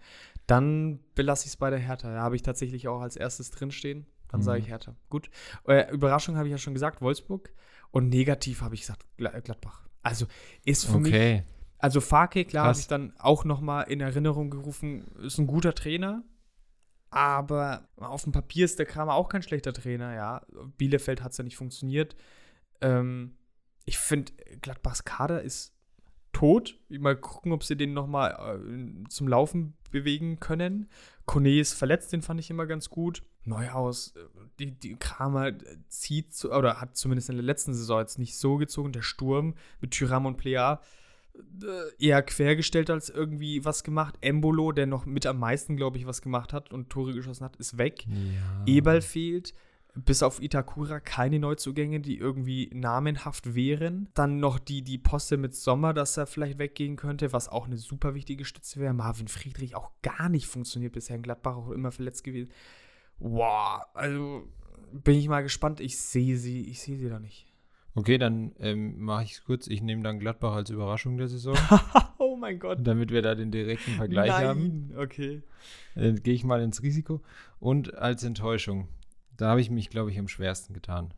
Speaker 1: Dann belasse ich es bei der Hertha. Da habe ich tatsächlich auch als erstes drinstehen. Dann mhm. sage ich Hertha. Gut. Äh, Überraschung habe ich ja schon gesagt, Wolfsburg. Und negativ habe ich gesagt, Gladbach. Also ist für okay. mich. Also Farke, klar, habe ich dann auch noch mal in Erinnerung gerufen, ist ein guter Trainer. Aber auf dem Papier ist der Kramer auch kein schlechter Trainer, ja. Bielefeld hat es ja nicht funktioniert. Ähm, ich finde, Gladbachs Kader ist tot. Mal gucken, ob sie den noch mal äh, zum Laufen bewegen können. Kone ist verletzt, den fand ich immer ganz gut. Neuhaus, äh, die, die Kramer zieht, zu, oder hat zumindest in der letzten Saison jetzt nicht so gezogen. Der Sturm mit Tyram und Plea äh, eher quergestellt als irgendwie was gemacht. Embolo, der noch mit am meisten, glaube ich, was gemacht hat und Tore geschossen hat, ist weg. Ja. Eberl fehlt bis auf Itakura keine Neuzugänge, die irgendwie namenhaft wären. Dann noch die, die Poste mit Sommer, dass er vielleicht weggehen könnte, was auch eine super wichtige Stütze wäre. Marvin Friedrich auch gar nicht funktioniert bisher in Gladbach, auch immer verletzt gewesen. Wow, also bin ich mal gespannt. Ich sehe sie, ich sehe sie da nicht.
Speaker 2: Okay, dann ähm, mache ich es kurz. Ich nehme dann Gladbach als Überraschung der Saison.
Speaker 1: oh mein Gott.
Speaker 2: Damit wir da den direkten Vergleich Nein. haben.
Speaker 1: Okay.
Speaker 2: Dann gehe ich mal ins Risiko. Und als Enttäuschung da habe ich mich, glaube ich, am schwersten getan,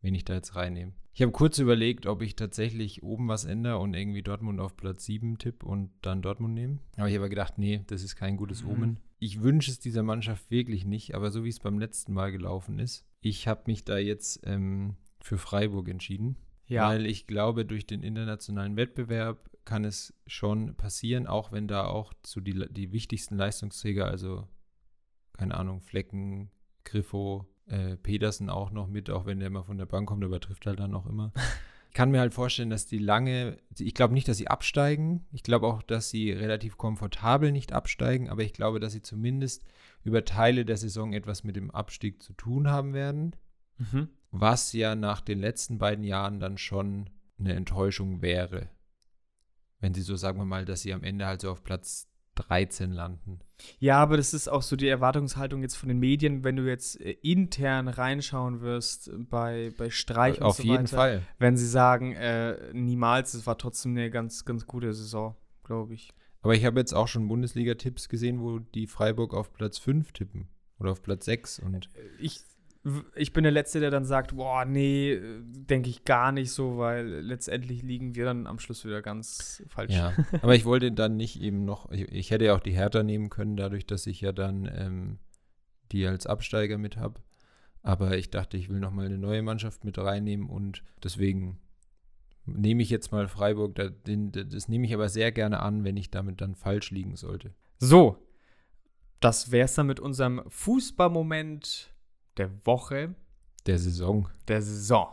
Speaker 2: wenn ich da jetzt reinnehme. Ich habe kurz überlegt, ob ich tatsächlich oben was ändere und irgendwie Dortmund auf Platz 7 tippe und dann Dortmund nehme. Aber ich habe gedacht, nee, das ist kein gutes mhm. Omen. Ich wünsche es dieser Mannschaft wirklich nicht, aber so wie es beim letzten Mal gelaufen ist, ich habe mich da jetzt ähm, für Freiburg entschieden. Ja. Weil ich glaube, durch den internationalen Wettbewerb kann es schon passieren, auch wenn da auch zu die, die wichtigsten Leistungsträger, also keine Ahnung, Flecken, Griffo, äh, Pedersen auch noch mit, auch wenn der immer von der Bank kommt, aber trifft halt dann auch immer. Ich kann mir halt vorstellen, dass die lange, ich glaube nicht, dass sie absteigen. Ich glaube auch, dass sie relativ komfortabel nicht absteigen, aber ich glaube, dass sie zumindest über Teile der Saison etwas mit dem Abstieg zu tun haben werden. Mhm. Was ja nach den letzten beiden Jahren dann schon eine Enttäuschung wäre. Wenn sie so, sagen wir mal, dass sie am Ende halt so auf Platz 13 landen.
Speaker 1: Ja, aber das ist auch so die Erwartungshaltung jetzt von den Medien, wenn du jetzt äh, intern reinschauen wirst bei, bei Streich
Speaker 2: und Auf so jeden Fall.
Speaker 1: Wenn sie sagen, äh, niemals, es war trotzdem eine ganz, ganz gute Saison, glaube ich.
Speaker 2: Aber ich habe jetzt auch schon Bundesliga-Tipps gesehen, wo die Freiburg auf Platz 5 tippen. Oder auf Platz 6. Und
Speaker 1: ich ich bin der Letzte, der dann sagt, boah, nee, denke ich gar nicht so, weil letztendlich liegen wir dann am Schluss wieder ganz falsch.
Speaker 2: Ja, aber ich wollte dann nicht eben noch, ich, ich hätte ja auch die Hertha nehmen können, dadurch, dass ich ja dann ähm, die als Absteiger mit habe. Aber ich dachte, ich will noch mal eine neue Mannschaft mit reinnehmen und deswegen nehme ich jetzt mal Freiburg. Das, das nehme ich aber sehr gerne an, wenn ich damit dann falsch liegen sollte.
Speaker 1: So, das wäre es dann mit unserem Fußballmoment der Woche.
Speaker 2: Der Saison.
Speaker 1: Der Saison.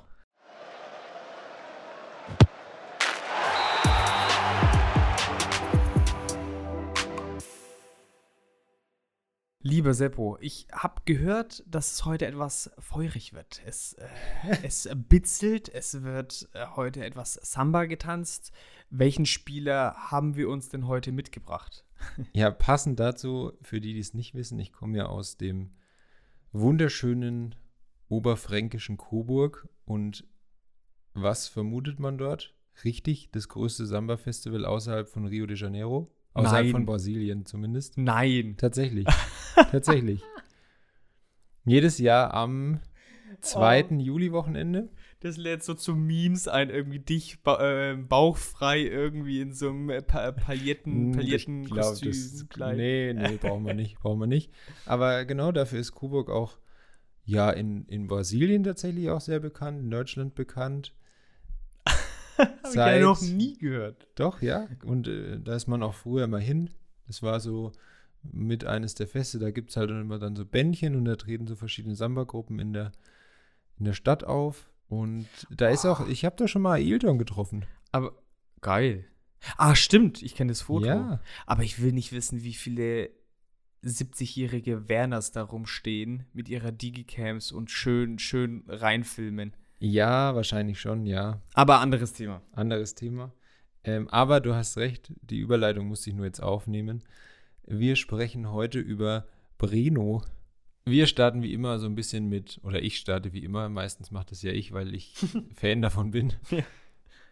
Speaker 1: Lieber Seppo, ich habe gehört, dass es heute etwas feurig wird. Es, äh, es bitzelt, es wird äh, heute etwas Samba getanzt. Welchen Spieler haben wir uns denn heute mitgebracht?
Speaker 2: Ja, passend dazu, für die, die es nicht wissen, ich komme ja aus dem wunderschönen oberfränkischen Coburg. Und was vermutet man dort? Richtig, das größte Samba-Festival außerhalb von Rio de Janeiro. Außerhalb Nein. von Brasilien zumindest.
Speaker 1: Nein.
Speaker 2: Tatsächlich. Tatsächlich. Jedes Jahr am zweiten oh. Juli-Wochenende.
Speaker 1: Das lädt so zu Memes ein, irgendwie dich ba äh, bauchfrei irgendwie in so einem pa Pailletten, Pailletten glaub,
Speaker 2: Nee, nee, brauchen wir nicht, brauchen wir nicht. Aber genau dafür ist Coburg auch ja in, in Brasilien tatsächlich auch sehr bekannt, in Deutschland bekannt.
Speaker 1: Habe ich ja noch nie gehört.
Speaker 2: Doch, ja. Und äh, da ist man auch früher mal hin. Das war so mit eines der Feste, da gibt es halt immer dann so Bändchen und da treten so verschiedene Samba-Gruppen in der, in der Stadt auf. Und da ist auch, ich habe da schon mal Ailton getroffen.
Speaker 1: Aber geil. Ah, stimmt, ich kenne das Foto. Ja. Aber ich will nicht wissen, wie viele 70-jährige Werners da rumstehen mit ihrer Digicams und schön, schön reinfilmen.
Speaker 2: Ja, wahrscheinlich schon, ja.
Speaker 1: Aber anderes Thema.
Speaker 2: Anderes Thema. Ähm, aber du hast recht, die Überleitung muss ich nur jetzt aufnehmen. Wir sprechen heute über Breno. Wir starten wie immer so ein bisschen mit, oder ich starte wie immer, meistens macht das ja ich, weil ich Fan davon bin, ja.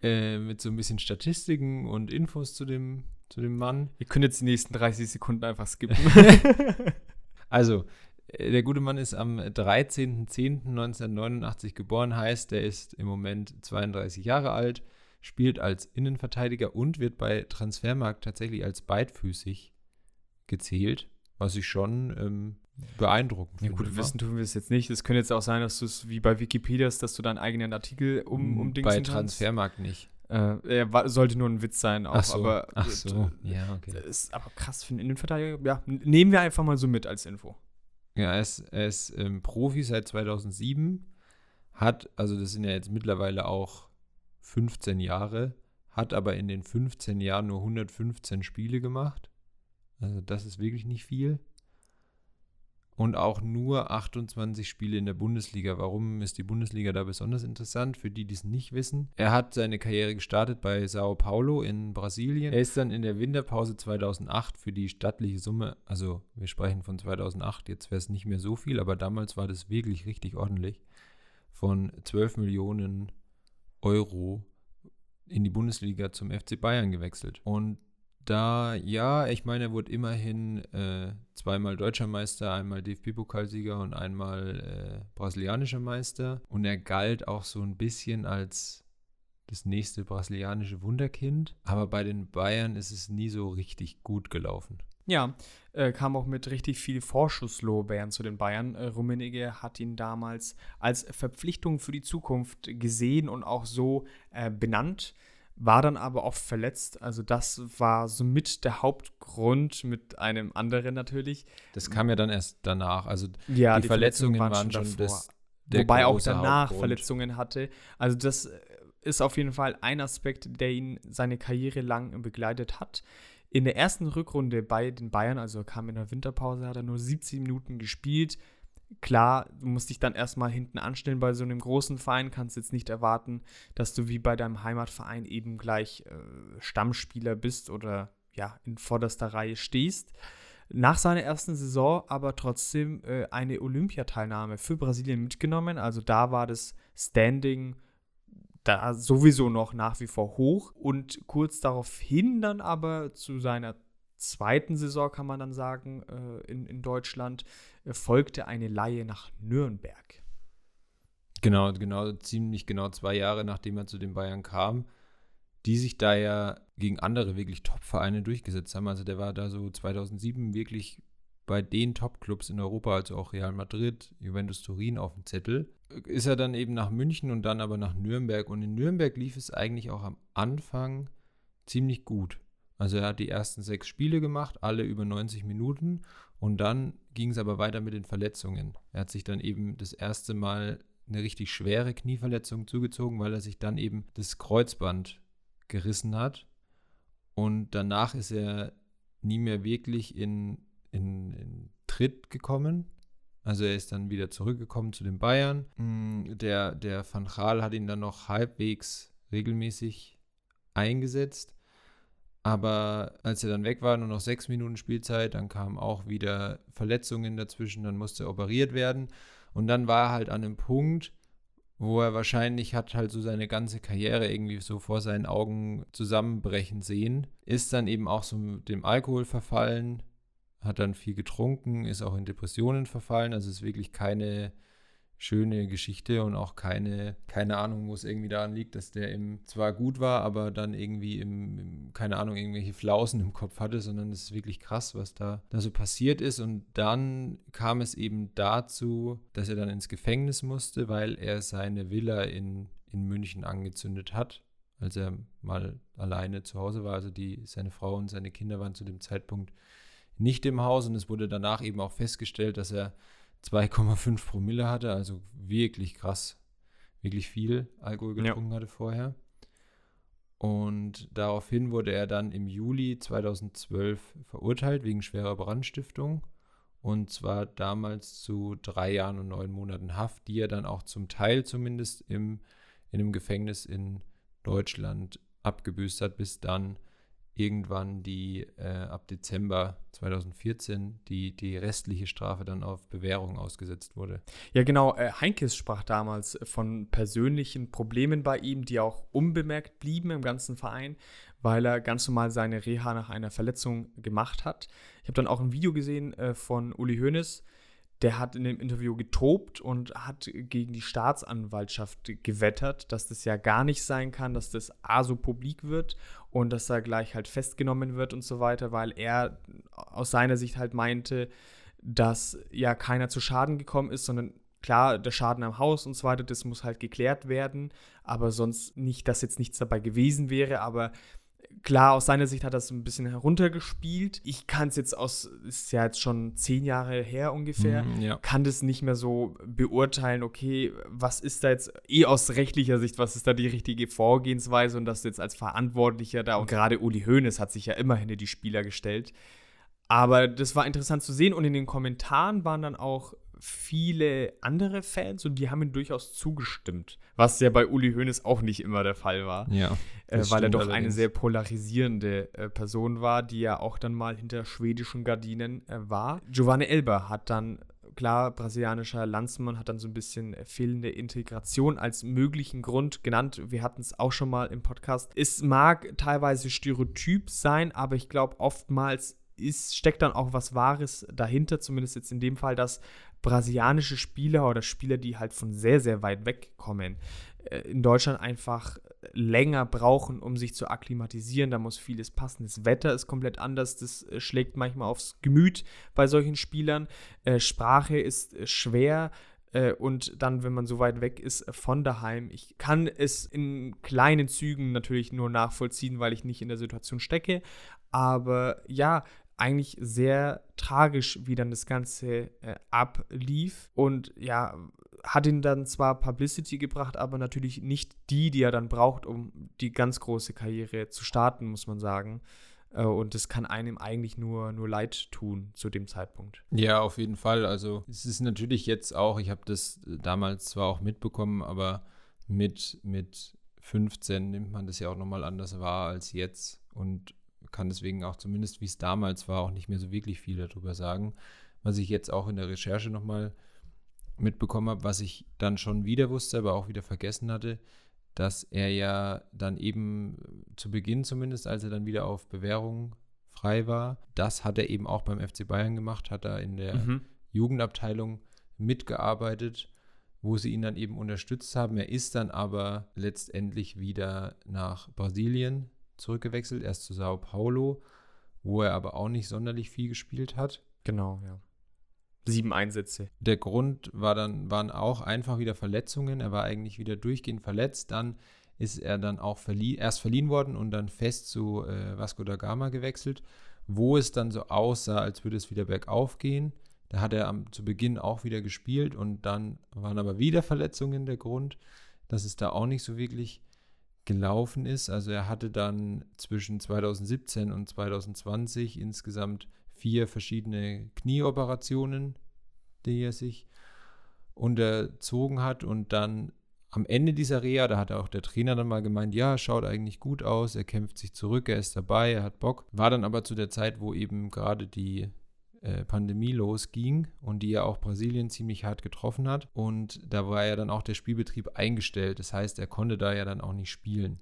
Speaker 2: äh, mit so ein bisschen Statistiken und Infos zu dem, zu dem Mann.
Speaker 1: Ihr könnt jetzt die nächsten 30 Sekunden einfach skippen.
Speaker 2: also, äh, der gute Mann ist am 13.10.1989 geboren, heißt, er ist im Moment 32 Jahre alt, spielt als Innenverteidiger und wird bei Transfermarkt tatsächlich als beidfüßig gezählt, was ich schon ähm, beeindruckend.
Speaker 1: Ja, gut, wissen tun wir es jetzt nicht. Es könnte jetzt auch sein, dass du es wie bei Wikipedia dass du deinen eigenen Artikel um, um
Speaker 2: Bei Transfermarkt nicht.
Speaker 1: Äh, er sollte nur ein Witz sein, auch,
Speaker 2: ach so,
Speaker 1: aber
Speaker 2: ach so.
Speaker 1: ja, okay. Ist aber krass für einen Innenverteidiger. Ja, nehmen wir einfach mal so mit als Info.
Speaker 2: Ja, er ist, er ist ähm, Profi seit 2007, hat, also das sind ja jetzt mittlerweile auch 15 Jahre, hat aber in den 15 Jahren nur 115 Spiele gemacht. Also das ist wirklich nicht viel und auch nur 28 Spiele in der Bundesliga. Warum ist die Bundesliga da besonders interessant? Für die, die es nicht wissen. Er hat seine Karriere gestartet bei Sao Paulo in Brasilien. Er ist dann in der Winterpause 2008 für die stattliche Summe, also wir sprechen von 2008, jetzt wäre es nicht mehr so viel, aber damals war das wirklich richtig ordentlich, von 12 Millionen Euro in die Bundesliga zum FC Bayern gewechselt. Und da, ja, ich meine, er wurde immerhin äh, zweimal deutscher Meister, einmal DFB-Pokalsieger und einmal äh, brasilianischer Meister. Und er galt auch so ein bisschen als das nächste brasilianische Wunderkind. Aber bei den Bayern ist es nie so richtig gut gelaufen.
Speaker 1: Ja, äh, kam auch mit richtig viel Vorschusslorbeeren zu den Bayern. Äh, Rummenigge hat ihn damals als Verpflichtung für die Zukunft gesehen und auch so äh, benannt war dann aber oft verletzt. Also das war somit der Hauptgrund mit einem anderen natürlich.
Speaker 2: Das kam ja dann erst danach. Also
Speaker 1: ja, die, die Verletzungen, Verletzungen, waren schon, das, Wobei auch danach Hauptgrund. Verletzungen hatte. Also das ist auf jeden Fall ein Aspekt, der ihn seine Karriere lang begleitet hat. In der ersten Rückrunde bei den Bayern, also kam in der Winterpause, hat er nur 17 Minuten gespielt. Klar, du musst dich dann erstmal hinten anstellen bei so einem großen Verein, kannst jetzt nicht erwarten, dass du wie bei deinem Heimatverein eben gleich äh, Stammspieler bist oder ja, in vorderster Reihe stehst. Nach seiner ersten Saison aber trotzdem äh, eine Olympiateilnahme für Brasilien mitgenommen. Also da war das Standing da sowieso noch nach wie vor hoch. Und kurz daraufhin dann aber zu seiner zweiten Saison, kann man dann sagen, äh, in, in Deutschland, äh, folgte eine Laie nach Nürnberg.
Speaker 2: Genau, genau, ziemlich genau zwei Jahre nachdem er zu den Bayern kam, die sich da ja gegen andere wirklich Top-Vereine durchgesetzt haben. Also der war da so 2007 wirklich bei den Top-Clubs in Europa, also auch Real Madrid, Juventus Turin auf dem Zettel. Ist er dann eben nach München und dann aber nach Nürnberg. Und in Nürnberg lief es eigentlich auch am Anfang ziemlich gut. Also er hat die ersten sechs Spiele gemacht, alle über 90 Minuten. Und dann ging es aber weiter mit den Verletzungen. Er hat sich dann eben das erste Mal eine richtig schwere Knieverletzung zugezogen, weil er sich dann eben das Kreuzband gerissen hat. Und danach ist er nie mehr wirklich in, in, in Tritt gekommen. Also er ist dann wieder zurückgekommen zu den Bayern. Mm, der, der Van Gaal hat ihn dann noch halbwegs regelmäßig eingesetzt. Aber als er dann weg war, nur noch sechs Minuten Spielzeit, dann kamen auch wieder Verletzungen dazwischen, dann musste er operiert werden. Und dann war er halt an einem Punkt, wo er wahrscheinlich hat halt so seine ganze Karriere irgendwie so vor seinen Augen zusammenbrechen sehen. Ist dann eben auch so dem Alkohol verfallen, hat dann viel getrunken, ist auch in Depressionen verfallen. Also ist wirklich keine schöne Geschichte und auch keine, keine Ahnung, wo es irgendwie daran liegt, dass der im zwar gut war, aber dann irgendwie im, im, keine Ahnung, irgendwelche Flausen im Kopf hatte, sondern es ist wirklich krass, was da, da so passiert ist. Und dann kam es eben dazu, dass er dann ins Gefängnis musste, weil er seine Villa in, in München angezündet hat, als er mal alleine zu Hause war. Also die, seine Frau und seine Kinder waren zu dem Zeitpunkt nicht im Haus und es wurde danach eben auch festgestellt, dass er 2,5 Promille hatte, also wirklich krass, wirklich viel Alkohol getrunken ja. hatte vorher. Und daraufhin wurde er dann im Juli 2012 verurteilt wegen schwerer Brandstiftung. und zwar damals zu drei Jahren und neun Monaten Haft, die er dann auch zum Teil zumindest im, in einem Gefängnis in Deutschland abgebüßt hat, bis dann irgendwann die äh, ab Dezember 2014 die, die restliche Strafe dann auf Bewährung ausgesetzt wurde.
Speaker 1: Ja, genau. Äh, Heinkes sprach damals von persönlichen Problemen bei ihm, die auch unbemerkt blieben im ganzen Verein, weil er ganz normal seine Reha nach einer Verletzung gemacht hat. Ich habe dann auch ein Video gesehen äh, von Uli Hoeneß, der hat in dem Interview getobt und hat gegen die Staatsanwaltschaft gewettert, dass das ja gar nicht sein kann, dass das A so publik wird und dass er gleich halt festgenommen wird und so weiter, weil er aus seiner Sicht halt meinte, dass ja keiner zu Schaden gekommen ist, sondern klar, der Schaden am Haus und so weiter, das muss halt geklärt werden, aber sonst nicht, dass jetzt nichts dabei gewesen wäre, aber Klar, aus seiner Sicht hat er es ein bisschen heruntergespielt. Ich kann es jetzt aus, ist ja jetzt schon zehn Jahre her ungefähr, mm, ja. kann das nicht mehr so beurteilen, okay, was ist da jetzt eh aus rechtlicher Sicht, was ist da die richtige Vorgehensweise und das jetzt als Verantwortlicher da und gerade Uli Hoeneß hat sich ja immer hinter die Spieler gestellt. Aber das war interessant zu sehen und in den Kommentaren waren dann auch viele andere Fans und die haben ihm durchaus zugestimmt, was ja bei Uli Hoeneß auch nicht immer der Fall war.
Speaker 2: Ja.
Speaker 1: Äh, weil er doch allerdings. eine sehr polarisierende äh, Person war, die ja auch dann mal hinter schwedischen Gardinen äh, war. Giovanni Elber hat dann klar, brasilianischer Landsmann hat dann so ein bisschen äh, fehlende Integration als möglichen Grund genannt. Wir hatten es auch schon mal im Podcast. Es mag teilweise Stereotyp sein, aber ich glaube, oftmals ist, steckt dann auch was Wahres dahinter, zumindest jetzt in dem Fall, dass brasilianische Spieler oder Spieler, die halt von sehr, sehr weit weg kommen, in Deutschland einfach länger brauchen, um sich zu akklimatisieren. Da muss vieles passen. Das Wetter ist komplett anders. Das äh, schlägt manchmal aufs Gemüt bei solchen Spielern. Äh, Sprache ist schwer. Und dann, wenn man so weit weg ist von daheim, ich kann es in kleinen Zügen natürlich nur nachvollziehen, weil ich nicht in der Situation stecke. Aber ja, eigentlich sehr tragisch, wie dann das Ganze äh, ablief. Und ja, hat ihn dann zwar Publicity gebracht, aber natürlich nicht die, die er dann braucht, um die ganz große Karriere zu starten, muss man sagen. Äh, und das kann einem eigentlich nur, nur leid tun zu dem Zeitpunkt.
Speaker 2: Ja, auf jeden Fall. Also es ist natürlich jetzt auch, ich habe das damals zwar auch mitbekommen, aber mit, mit 15 nimmt man das ja auch nochmal anders wahr als jetzt. Und kann deswegen auch zumindest, wie es damals war, auch nicht mehr so wirklich viel darüber sagen. Was ich jetzt auch in der Recherche nochmal mitbekommen habe, was ich dann schon wieder wusste, aber auch wieder vergessen hatte, dass er ja dann eben zu Beginn zumindest, als er dann wieder auf Bewährung frei war, das hat er eben auch beim FC Bayern gemacht, hat er in der mhm. Jugendabteilung mitgearbeitet, wo sie ihn dann eben unterstützt haben. Er ist dann aber letztendlich wieder nach Brasilien zurückgewechselt, erst zu Sao Paulo, wo er aber auch nicht sonderlich viel gespielt hat.
Speaker 1: Genau, ja. Sieben Einsätze.
Speaker 2: Der Grund war dann, waren auch einfach wieder Verletzungen. Er war eigentlich wieder durchgehend verletzt. Dann ist er dann auch verlie erst verliehen worden und dann fest zu äh, Vasco da Gama gewechselt, wo es dann so aussah, als würde es wieder bergauf gehen. Da hat er am, zu Beginn auch wieder gespielt und dann waren aber wieder Verletzungen der Grund, dass es da auch nicht so wirklich gelaufen ist. Also er hatte dann zwischen 2017 und 2020 insgesamt vier verschiedene Knieoperationen, die er sich unterzogen hat und dann am Ende dieser Reha, da hat auch der Trainer dann mal gemeint, ja, schaut eigentlich gut aus, er kämpft sich zurück, er ist dabei, er hat Bock. War dann aber zu der Zeit, wo eben gerade die äh, Pandemie losging und die ja auch Brasilien ziemlich hart getroffen hat. Und da war ja dann auch der Spielbetrieb eingestellt. Das heißt, er konnte da ja dann auch nicht spielen.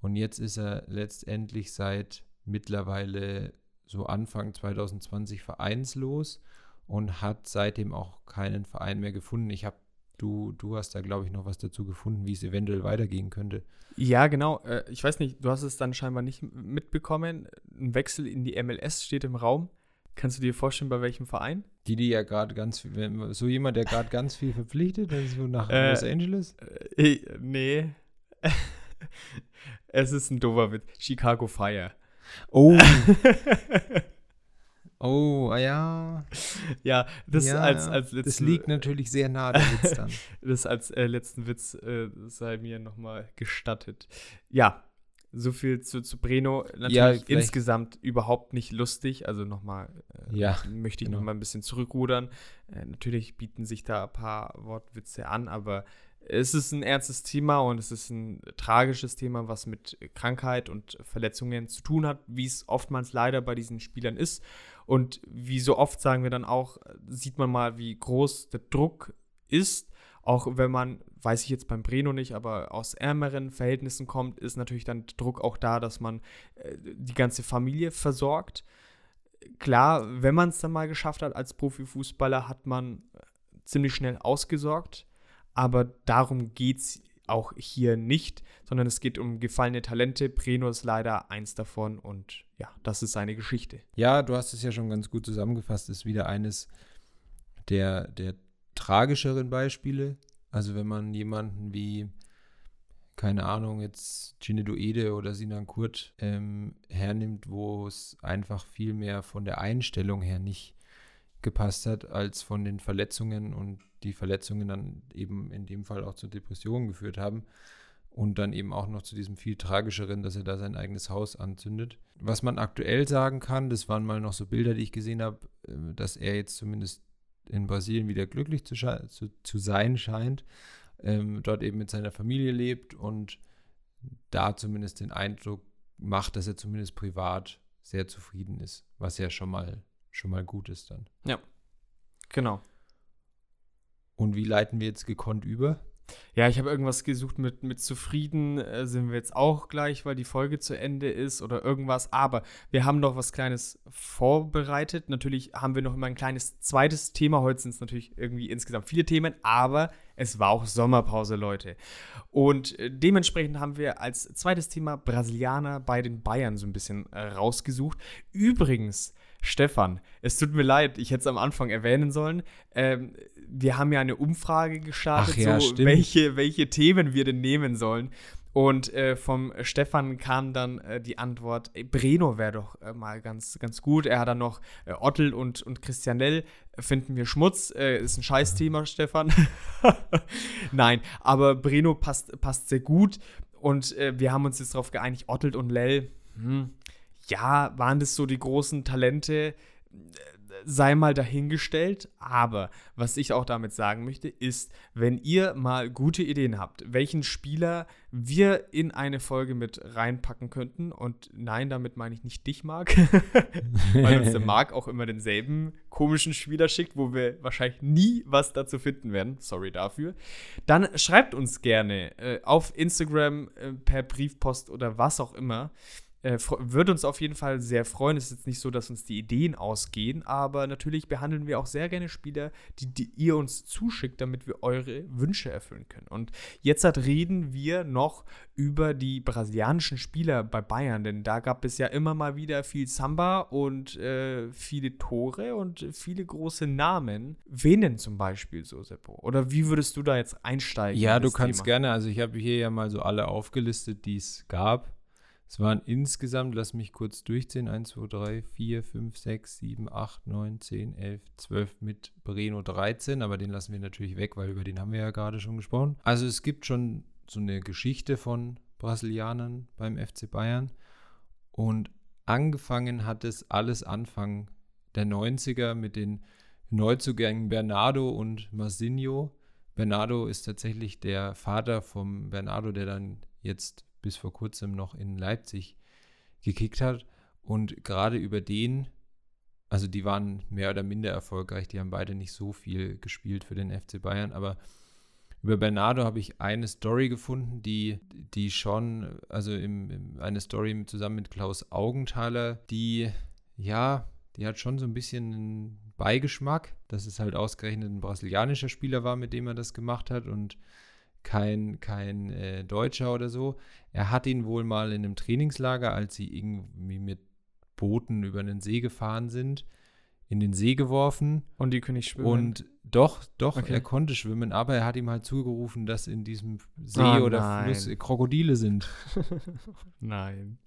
Speaker 2: Und jetzt ist er letztendlich seit mittlerweile so Anfang 2020 vereinslos und hat seitdem auch keinen Verein mehr gefunden. Ich habe Du, du hast da, glaube ich, noch was dazu gefunden, wie es eventuell weitergehen könnte.
Speaker 1: Ja, genau. Äh, ich weiß nicht, du hast es dann scheinbar nicht mitbekommen. Ein Wechsel in die MLS steht im Raum. Kannst du dir vorstellen, bei welchem Verein?
Speaker 2: Die, die ja gerade ganz viel, so jemand, der gerade ganz viel verpflichtet, ist so nach äh, Los Angeles?
Speaker 1: Äh, nee. es ist ein doofer Witz. Chicago Fire.
Speaker 2: Oh. oh, ah ja.
Speaker 1: Ja, das ja, als, als
Speaker 2: letzten, Das liegt natürlich sehr nah, der Witz dann.
Speaker 1: das als äh, letzten Witz äh, sei mir nochmal gestattet. Ja, So viel zu, zu Breno. Natürlich ja, insgesamt überhaupt nicht lustig. Also nochmal, äh, ja, möchte ich genau. nochmal ein bisschen zurückrudern. Äh, natürlich bieten sich da ein paar Wortwitze an, aber es ist ein ernstes Thema und es ist ein tragisches Thema, was mit Krankheit und Verletzungen zu tun hat, wie es oftmals leider bei diesen Spielern ist. Und wie so oft sagen wir dann auch, sieht man mal, wie groß der Druck ist. Auch wenn man, weiß ich jetzt beim Breno nicht, aber aus ärmeren Verhältnissen kommt, ist natürlich dann Druck auch da, dass man äh, die ganze Familie versorgt. Klar, wenn man es dann mal geschafft hat als Profifußballer, hat man ziemlich schnell ausgesorgt aber darum geht es auch hier nicht, sondern es geht um gefallene Talente. Breno ist leider eins davon und ja, das ist seine Geschichte.
Speaker 2: Ja, du hast es ja schon ganz gut zusammengefasst. Ist wieder eines der, der tragischeren Beispiele. Also wenn man jemanden wie, keine Ahnung, jetzt Gine Ede oder Sinan Kurt ähm, hernimmt, wo es einfach viel mehr von der Einstellung her nicht gepasst hat, als von den Verletzungen und die Verletzungen dann eben in dem Fall auch zu Depressionen geführt haben und dann eben auch noch zu diesem viel tragischeren, dass er da sein eigenes Haus anzündet. Was man aktuell sagen kann, das waren mal noch so Bilder, die ich gesehen habe, äh, dass er jetzt zumindest in Brasilien wieder glücklich zu, zu, zu sein scheint, ähm, dort eben mit seiner Familie lebt und da zumindest den Eindruck macht, dass er zumindest privat sehr zufrieden ist, was ja schon mal schon mal gut ist dann.
Speaker 1: Ja, genau.
Speaker 2: Und wie leiten wir jetzt gekonnt über?
Speaker 1: Ja, ich habe irgendwas gesucht mit, mit zufrieden äh, sind wir jetzt auch gleich, weil die Folge zu Ende ist oder irgendwas. Aber wir haben noch was Kleines vorbereitet. Natürlich haben wir noch immer ein kleines zweites Thema. Heute sind es natürlich irgendwie insgesamt viele Themen, aber es war auch Sommerpause, Leute. Und äh, dementsprechend haben wir als zweites Thema Brasilianer bei den Bayern so ein bisschen äh, rausgesucht. Übrigens, Stefan, es tut mir leid, ich hätte es am Anfang erwähnen sollen. Ähm, wir haben ja eine Umfrage gestartet, ja, so, welche, welche Themen wir denn nehmen sollen. Und äh, vom Stefan kam dann äh, die Antwort, ey, Breno wäre doch äh, mal ganz, ganz gut. Er hat dann noch äh, Ottel und, und Christianell finden wir Schmutz. Äh, ist ein Scheißthema, Stefan. Nein, aber Breno passt, passt sehr gut. Und äh, wir haben uns jetzt darauf geeinigt, Ottel und Lell, hm, ja, waren das so die großen Talente? sei mal dahingestellt. Aber was ich auch damit sagen möchte, ist, wenn ihr mal gute Ideen habt, welchen Spieler wir in eine Folge mit reinpacken könnten. Und nein, damit meine ich nicht dich, Marc, weil uns der Marc auch immer denselben komischen Spieler schickt, wo wir wahrscheinlich nie was dazu finden werden. Sorry dafür. Dann schreibt uns gerne äh, auf Instagram, äh, per Briefpost oder was auch immer äh, würde uns auf jeden Fall sehr freuen. Es ist jetzt nicht so, dass uns die Ideen ausgehen, aber natürlich behandeln wir auch sehr gerne Spieler, die, die ihr uns zuschickt, damit wir eure Wünsche erfüllen können. Und jetzt halt reden wir noch über die brasilianischen Spieler bei Bayern, denn da gab es ja immer mal wieder viel Samba und äh, viele Tore und viele große Namen. Wen denn zum Beispiel so, Seppo? Oder wie würdest du da jetzt einsteigen?
Speaker 2: Ja, du kannst Thema? gerne. Also ich habe hier ja mal so alle aufgelistet, die es gab. Es waren insgesamt, lass mich kurz durchzählen, 1, 2, 3, 4, 5, 6, 7, 8, 9, 10, 11, 12 mit Breno 13, aber den lassen wir natürlich weg, weil über den haben wir ja gerade schon gesprochen. Also es gibt schon so eine Geschichte von Brasilianern beim FC Bayern und angefangen hat es alles Anfang der 90er mit den Neuzugängen Bernardo und Marcinho. Bernardo ist tatsächlich der Vater vom Bernardo, der dann jetzt bis vor kurzem noch in Leipzig gekickt hat. Und gerade über den, also die waren mehr oder minder erfolgreich, die haben beide nicht so viel gespielt für den FC Bayern, aber über Bernardo habe ich eine Story gefunden, die, die schon, also im, im, eine Story zusammen mit Klaus Augenthaler, die, ja, die hat schon so ein bisschen einen Beigeschmack, dass es halt ausgerechnet ein brasilianischer Spieler war, mit dem er das gemacht hat und kein, kein äh, Deutscher oder so. Er hat ihn wohl mal in einem Trainingslager, als sie irgendwie mit Booten über einen See gefahren sind, in den See geworfen.
Speaker 1: Und die können nicht schwimmen.
Speaker 2: Und doch, doch, okay. er konnte schwimmen, aber er hat ihm halt zugerufen, dass in diesem See oh, oder nein. Fluss Krokodile sind.
Speaker 1: nein.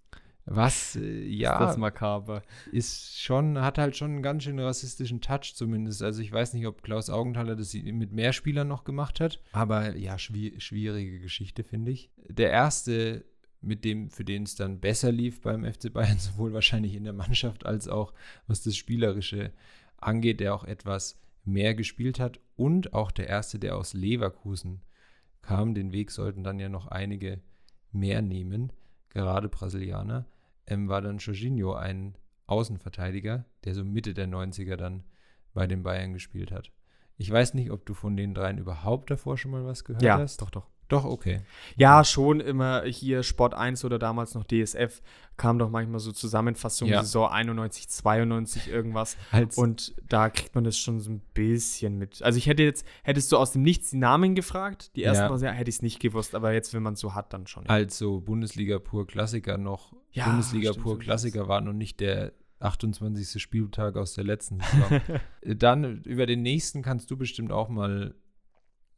Speaker 2: Was, äh, ja.
Speaker 1: Ist das makaber.
Speaker 2: Ist schon, hat halt schon einen ganz schön rassistischen Touch zumindest. Also ich weiß nicht, ob Klaus Augenthaler das mit mehr Spielern noch gemacht hat. Aber ja, schwi schwierige Geschichte, finde ich. Der erste mit dem, für den es dann besser lief beim FC Bayern, sowohl wahrscheinlich in der Mannschaft als auch was das Spielerische angeht, der auch etwas mehr gespielt hat und auch der erste, der aus Leverkusen kam. Den Weg sollten dann ja noch einige mehr nehmen, gerade Brasilianer, ähm, war dann Jorginho ein Außenverteidiger, der so Mitte der 90er dann bei den Bayern gespielt hat. Ich weiß nicht, ob du von den dreien überhaupt davor schon mal was gehört
Speaker 1: ja,
Speaker 2: hast.
Speaker 1: Ja, doch, doch.
Speaker 2: Doch, okay.
Speaker 1: Ja, schon immer hier Sport 1 oder damals noch DSF kam doch manchmal so Zusammenfassungen, ja. Saison 91, 92 irgendwas. Als und da kriegt man das schon so ein bisschen mit. Also ich hätte jetzt, hättest du aus dem Nichts die Namen gefragt, die ersten ja. Mal, hätte ich es nicht gewusst, aber jetzt, wenn man es so hat, dann schon. Ja.
Speaker 2: Also Bundesliga pur Klassiker noch, ja, Bundesliga pur so Klassiker war noch nicht der 28. Spieltag aus der letzten Saison. dann über den nächsten kannst du bestimmt auch mal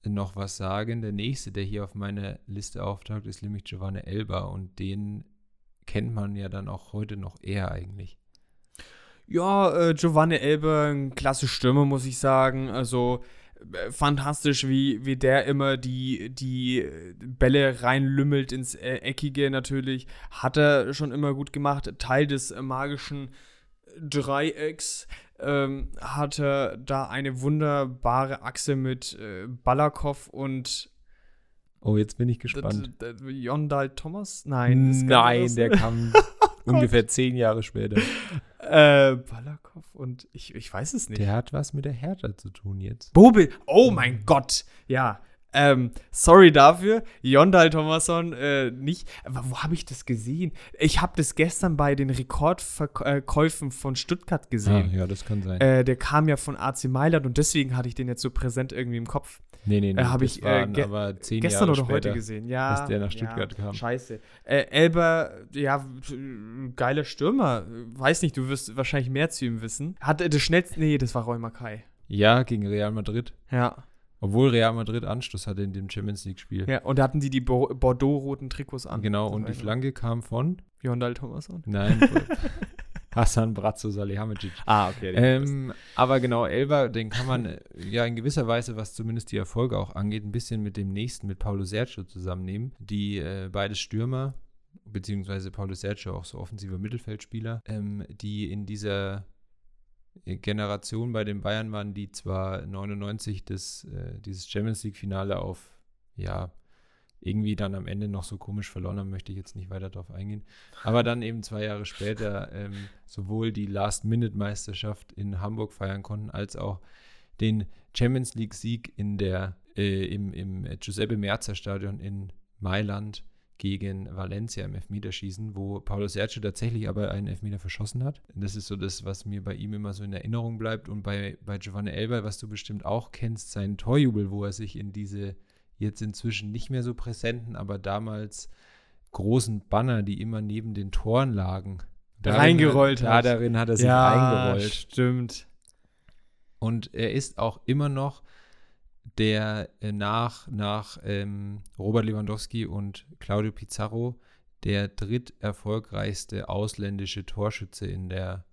Speaker 2: noch was sagen. Der nächste, der hier auf meiner Liste auftaucht, ist nämlich Giovanni Elba und den kennt man ja dann auch heute noch eher eigentlich.
Speaker 1: Ja, äh, Giovanni Elba, ein klasse Stürmer, muss ich sagen. Also fantastisch, wie, wie der immer die, die Bälle reinlümmelt ins äh, Eckige natürlich. Hat er schon immer gut gemacht. Teil des äh, magischen Dreiecks ähm, hatte da eine wunderbare Achse mit äh, Balakow und
Speaker 2: Oh, jetzt bin ich gespannt.
Speaker 1: Jondal Thomas? Nein.
Speaker 2: Nein, der kam ungefähr zehn Jahre später.
Speaker 1: Äh, Balakow und ich, ich weiß es nicht.
Speaker 2: Der hat was mit der Hertha zu tun jetzt.
Speaker 1: Bobel. Oh mein Gott. Ja, ähm, sorry dafür, Jondal Thomasson äh, nicht. Aber wo habe ich das gesehen? Ich habe das gestern bei den Rekordverkäufen von Stuttgart gesehen.
Speaker 2: Ah, ja, das kann sein.
Speaker 1: Äh, der kam ja von AC Mailand und deswegen hatte ich den jetzt so präsent irgendwie im Kopf.
Speaker 2: Nee, nee, nee. Äh,
Speaker 1: habe ich äh, ge
Speaker 2: aber zehn
Speaker 1: gestern
Speaker 2: Jahre
Speaker 1: oder heute gesehen. Ja,
Speaker 2: dass der nach Stuttgart
Speaker 1: ja,
Speaker 2: kam.
Speaker 1: Scheiße. Äh, Elber, ja, geiler Stürmer. Weiß nicht, du wirst wahrscheinlich mehr zu ihm wissen. Hat das schnellste. Nee, das war Roy Mackay.
Speaker 2: Ja, gegen Real Madrid.
Speaker 1: Ja.
Speaker 2: Obwohl Real Madrid Anschluss hatte in dem Champions League-Spiel.
Speaker 1: Ja, und da hatten sie die Bo Bordeaux-roten Trikots an.
Speaker 2: Genau, und die Flanke kam von?
Speaker 1: Jondal Thomasson.
Speaker 2: Nein, Hassan Brazzo Salihamidzic.
Speaker 1: Ah, okay.
Speaker 2: Ähm, aber genau, Elba, den kann man äh, ja in gewisser Weise, was zumindest die Erfolge auch angeht, ein bisschen mit dem nächsten, mit Paulo Sergio zusammennehmen. Die äh, beide Stürmer, beziehungsweise Paulo Sergio auch so offensiver Mittelfeldspieler, ähm, die in dieser Generation bei den Bayern waren, die zwar 99 das, äh, dieses Champions League-Finale auf, ja, irgendwie dann am Ende noch so komisch verloren haben, möchte ich jetzt nicht weiter darauf eingehen. Aber dann eben zwei Jahre später ähm, sowohl die Last-Minute-Meisterschaft in Hamburg feiern konnten, als auch den Champions League-Sieg äh, im, im Giuseppe Merzer Stadion in Mailand gegen Valencia im Elfmeterschießen, wo Paulo Sergio tatsächlich aber einen Elfmeter verschossen hat. Das ist so das, was mir bei ihm immer so in Erinnerung bleibt. Und bei, bei Giovanni Elber, was du bestimmt auch kennst, sein Torjubel, wo er sich in diese jetzt inzwischen nicht mehr so präsenten, aber damals großen Banner, die immer neben den Toren lagen,
Speaker 1: reingerollt
Speaker 2: hat. Da darin hat er sich
Speaker 1: ja,
Speaker 2: eingerollt.
Speaker 1: Stimmt.
Speaker 2: Und er ist auch immer noch der äh, nach, nach ähm, Robert Lewandowski und Claudio Pizarro der dritterfolgreichste ausländische Torschütze in der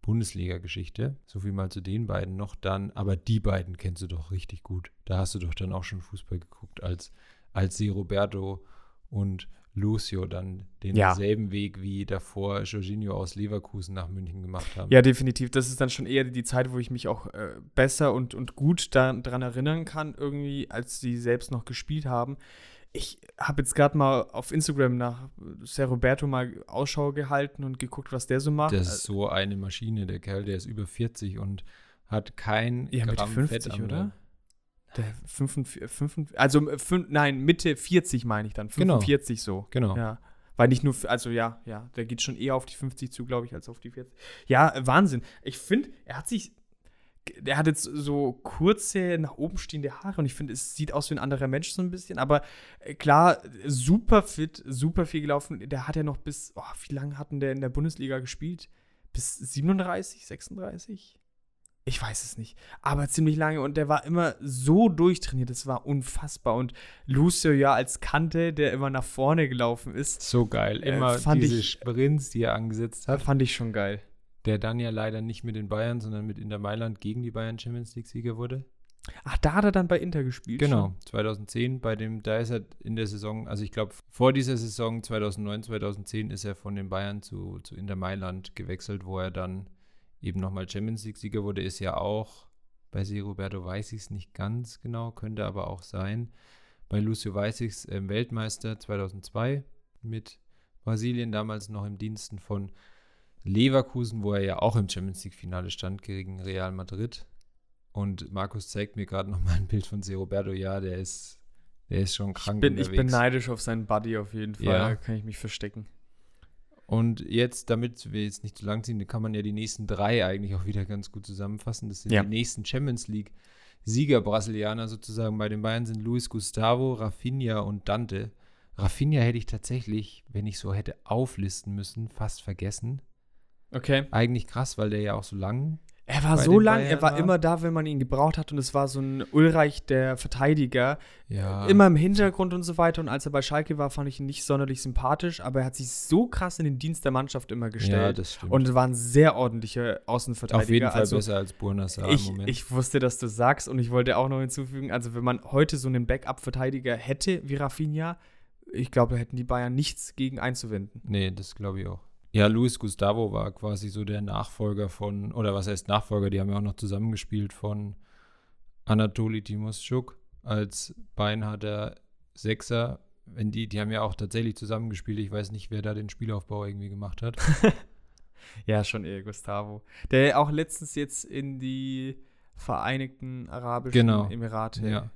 Speaker 2: Bundesliga-Geschichte. So viel mal zu den beiden noch dann. Aber die beiden kennst du doch richtig gut. Da hast du doch dann auch schon Fußball geguckt, als, als sie Roberto und Lucio dann denselben ja. Weg wie davor Jorginho aus Leverkusen nach München gemacht haben.
Speaker 1: Ja, definitiv. Das ist dann schon eher die Zeit, wo ich mich auch äh, besser und, und gut daran erinnern kann, irgendwie, als sie selbst noch gespielt haben. Ich habe jetzt gerade mal auf Instagram nach Ser Roberto mal Ausschau gehalten und geguckt, was der so macht.
Speaker 2: Das ist so eine Maschine, der Kerl, der ist über 40 und hat kein
Speaker 1: ja, Gramm 50, Fett am oder? Der 45, 45 also 5, nein, Mitte 40 meine ich dann. 45 genau. so.
Speaker 2: Genau.
Speaker 1: Ja. Weil nicht nur, also ja, ja, der geht schon eher auf die 50 zu, glaube ich, als auf die 40. Ja, Wahnsinn. Ich finde, er hat sich, der hat jetzt so kurze, nach oben stehende Haare und ich finde, es sieht aus wie ein anderer Mensch so ein bisschen, aber äh, klar, super fit, super viel gelaufen. Der hat ja noch bis, oh, wie lange hat denn der in der Bundesliga gespielt? Bis 37, 36? Ich weiß es nicht. Aber ziemlich lange und der war immer so durchtrainiert. Das war unfassbar. Und Lucio ja als Kante, der immer nach vorne gelaufen ist.
Speaker 2: So geil. Äh, immer äh, diese ich, Sprints, die er angesetzt hat.
Speaker 1: Fand ich schon geil.
Speaker 2: Der dann ja leider nicht mit den Bayern, sondern mit Inter Mailand gegen die Bayern Champions League-Sieger wurde.
Speaker 1: Ach, da hat er dann bei Inter gespielt.
Speaker 2: Genau,
Speaker 1: schon?
Speaker 2: 2010 bei dem, da ist er in der Saison, also ich glaube vor dieser Saison 2009, 2010 ist er von den Bayern zu, zu Inter Mailand gewechselt, wo er dann eben nochmal Champions League-Sieger wurde, ist ja auch bei Si Roberto weiß ich es nicht ganz genau, könnte aber auch sein. Bei Lucio weiß ich es äh, Weltmeister 2002 mit Brasilien, damals noch im Diensten von Leverkusen, wo er ja auch im Champions League-Finale stand gegen Real Madrid. Und Markus zeigt mir gerade nochmal ein Bild von Si Roberto. Ja, der ist, der ist schon krank.
Speaker 1: Ich bin, ich bin neidisch auf seinen Buddy auf jeden Fall. Ja. Da kann ich mich verstecken.
Speaker 2: Und jetzt, damit wir jetzt nicht zu lang ziehen, kann man ja die nächsten drei eigentlich auch wieder ganz gut zusammenfassen. Das sind ja. die nächsten Champions League Sieger Brasilianer sozusagen. Bei den Bayern sind Luis Gustavo, Rafinha und Dante. Rafinha hätte ich tatsächlich, wenn ich so hätte auflisten müssen, fast vergessen.
Speaker 1: Okay.
Speaker 2: Eigentlich krass, weil der ja auch so lang
Speaker 1: er war so lang, er war, immer da, wenn man ihn gebraucht hat und es war so ein Ulreich der Verteidiger. Ja. Immer im Hintergrund und so weiter. Und als er bei Schalke war, fand ich ihn nicht sonderlich sympathisch, aber er hat sich so krass in den Dienst der Mannschaft immer gestellt. Ja, das stimmt. Und war ein sehr ordentlicher Außenverteidiger.
Speaker 2: Auf jeden Fall also, besser als Burnasar
Speaker 1: ich, im Moment. Ich wusste, dass du sagst und ich wollte auch noch hinzufügen, also wenn man heute so einen Backup-Verteidiger hätte wie Rafinha, ich glaube, da hätten die Bayern nichts gegen einzuwenden.
Speaker 2: Nee, das glaube ich auch. Ja, Luis Gustavo war quasi so der Nachfolger von, oder was heißt Nachfolger, die haben ja auch noch zusammengespielt von Anatoli Timoschuk als beinharter Sechser. Wenn die, die haben ja auch tatsächlich zusammengespielt. Ich weiß nicht, wer da den Spielaufbau irgendwie gemacht hat.
Speaker 1: ja, schon eher Gustavo. Der auch letztens jetzt in die Vereinigten Arabischen genau. Emirate
Speaker 2: ja.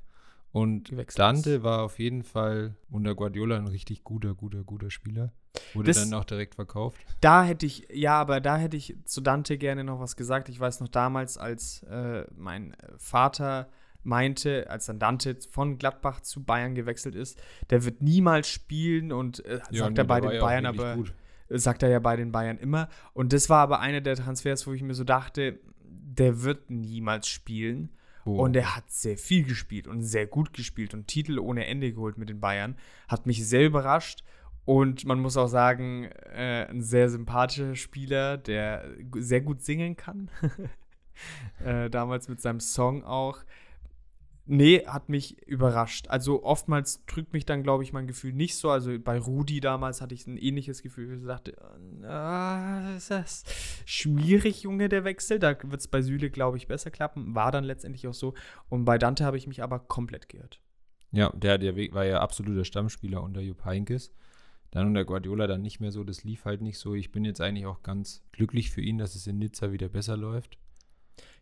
Speaker 2: Und Dante war auf jeden Fall unter Guardiola ein richtig guter, guter, guter Spieler. Wurde das, dann auch direkt verkauft?
Speaker 1: Da hätte ich, ja, aber da hätte ich zu Dante gerne noch was gesagt. Ich weiß noch damals, als äh, mein Vater meinte, als dann Dante von Gladbach zu Bayern gewechselt ist, der wird niemals spielen und äh, ja, sagt nee, er bei den Bayern, aber gut. sagt er ja bei den Bayern immer. Und das war aber einer der Transfers, wo ich mir so dachte, der wird niemals spielen. Oh. Und er hat sehr viel gespielt und sehr gut gespielt und Titel ohne Ende geholt mit den Bayern. Hat mich sehr überrascht. Und man muss auch sagen, äh, ein sehr sympathischer Spieler, der sehr gut singen kann. äh, damals mit seinem Song auch. Nee, hat mich überrascht. Also oftmals drückt mich dann, glaube ich, mein Gefühl nicht so. Also bei Rudi damals hatte ich ein ähnliches Gefühl. Ich dachte, ah, ist das schwierig, Junge, der Wechsel. Da wird es bei Süle, glaube ich, besser klappen. War dann letztendlich auch so. Und bei Dante habe ich mich aber komplett geirrt.
Speaker 2: Ja, der, der war ja absoluter Stammspieler unter Jupp Heynckes. Dann unter Guardiola dann nicht mehr so. Das lief halt nicht so. Ich bin jetzt eigentlich auch ganz glücklich für ihn, dass es in Nizza wieder besser läuft.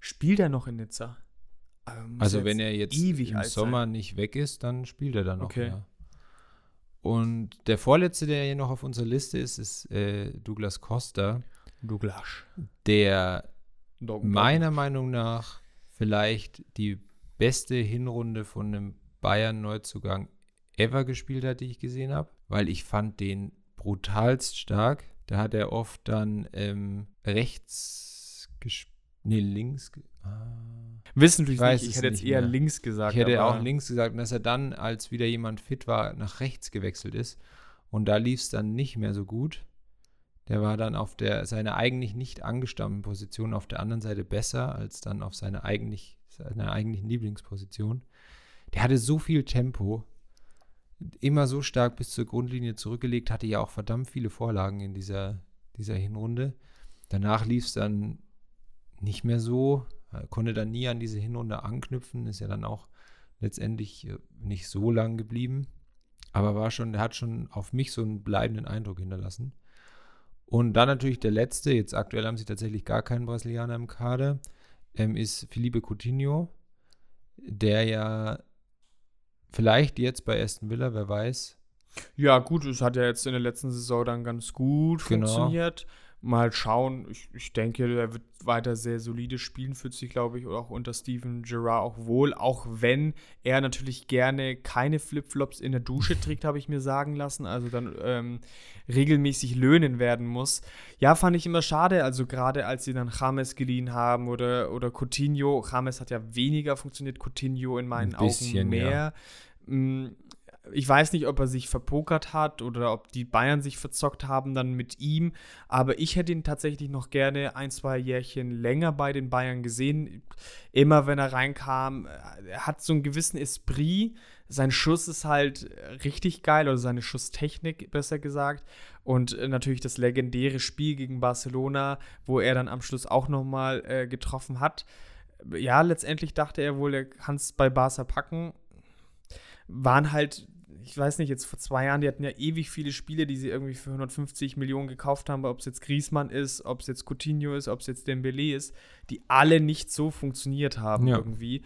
Speaker 1: Spielt er noch in Nizza?
Speaker 2: Also wenn er jetzt im Sommer sein. nicht weg ist, dann spielt er dann noch. Okay. Ja. Und der vorletzte, der hier noch auf unserer Liste ist, ist äh, Douglas Costa.
Speaker 1: Douglas.
Speaker 2: Der Dog meiner Meinung nach vielleicht die beste Hinrunde von einem Bayern-Neuzugang ever gespielt hat, die ich gesehen habe, weil ich fand den brutalst stark. Da hat er oft dann ähm, rechts gespielt, nee, links,
Speaker 1: Ah. Wissen ich nicht, ich hätte jetzt eher mehr. links gesagt.
Speaker 2: Ich hätte auch links gesagt, und dass er dann, als wieder jemand fit war, nach rechts gewechselt ist. Und da lief es dann nicht mehr so gut. Der war dann auf der seiner eigentlich nicht angestammten Position auf der anderen Seite besser als dann auf seine eigentlich seiner eigentlichen Lieblingsposition. Der hatte so viel Tempo, immer so stark bis zur Grundlinie zurückgelegt, hatte ja auch verdammt viele Vorlagen in dieser, dieser Hinrunde. Danach lief es dann nicht mehr so, konnte dann nie an diese Hinrunde anknüpfen, ist ja dann auch letztendlich äh, nicht so lang geblieben. Aber war schon, hat schon auf mich so einen bleibenden Eindruck hinterlassen. Und dann natürlich der letzte, jetzt aktuell haben sie tatsächlich gar keinen Brasilianer im Kader, ähm, ist Felipe Coutinho, der ja vielleicht jetzt bei Aston Villa, wer weiß.
Speaker 1: Ja, gut, es hat ja jetzt in der letzten Saison dann ganz gut genau. funktioniert mal schauen. Ich, ich denke, er wird weiter sehr solide spielen, fühlt sich, glaube ich, auch unter Steven Gerrard auch wohl. Auch wenn er natürlich gerne keine Flipflops in der Dusche trägt, habe ich mir sagen lassen. Also dann ähm, regelmäßig löhnen werden muss. Ja, fand ich immer schade. Also gerade als sie dann James geliehen haben oder, oder Coutinho. James hat ja weniger funktioniert, Coutinho in meinen bisschen, Augen mehr. Ja. Ich weiß nicht, ob er sich verpokert hat oder ob die Bayern sich verzockt haben dann mit ihm. Aber ich hätte ihn tatsächlich noch gerne ein, zwei Jährchen länger bei den Bayern gesehen. Immer wenn er reinkam, er hat so einen gewissen Esprit. Sein Schuss ist halt richtig geil, oder seine Schusstechnik besser gesagt. Und äh, natürlich das legendäre Spiel gegen Barcelona, wo er dann am Schluss auch nochmal äh, getroffen hat. Ja, letztendlich dachte er wohl, er kann es bei Barca packen. Waren halt ich weiß nicht, jetzt vor zwei Jahren, die hatten ja ewig viele Spiele, die sie irgendwie für 150 Millionen gekauft haben, ob es jetzt Griezmann ist, ob es jetzt Coutinho ist, ob es jetzt Dembele ist, die alle nicht so funktioniert haben ja. irgendwie.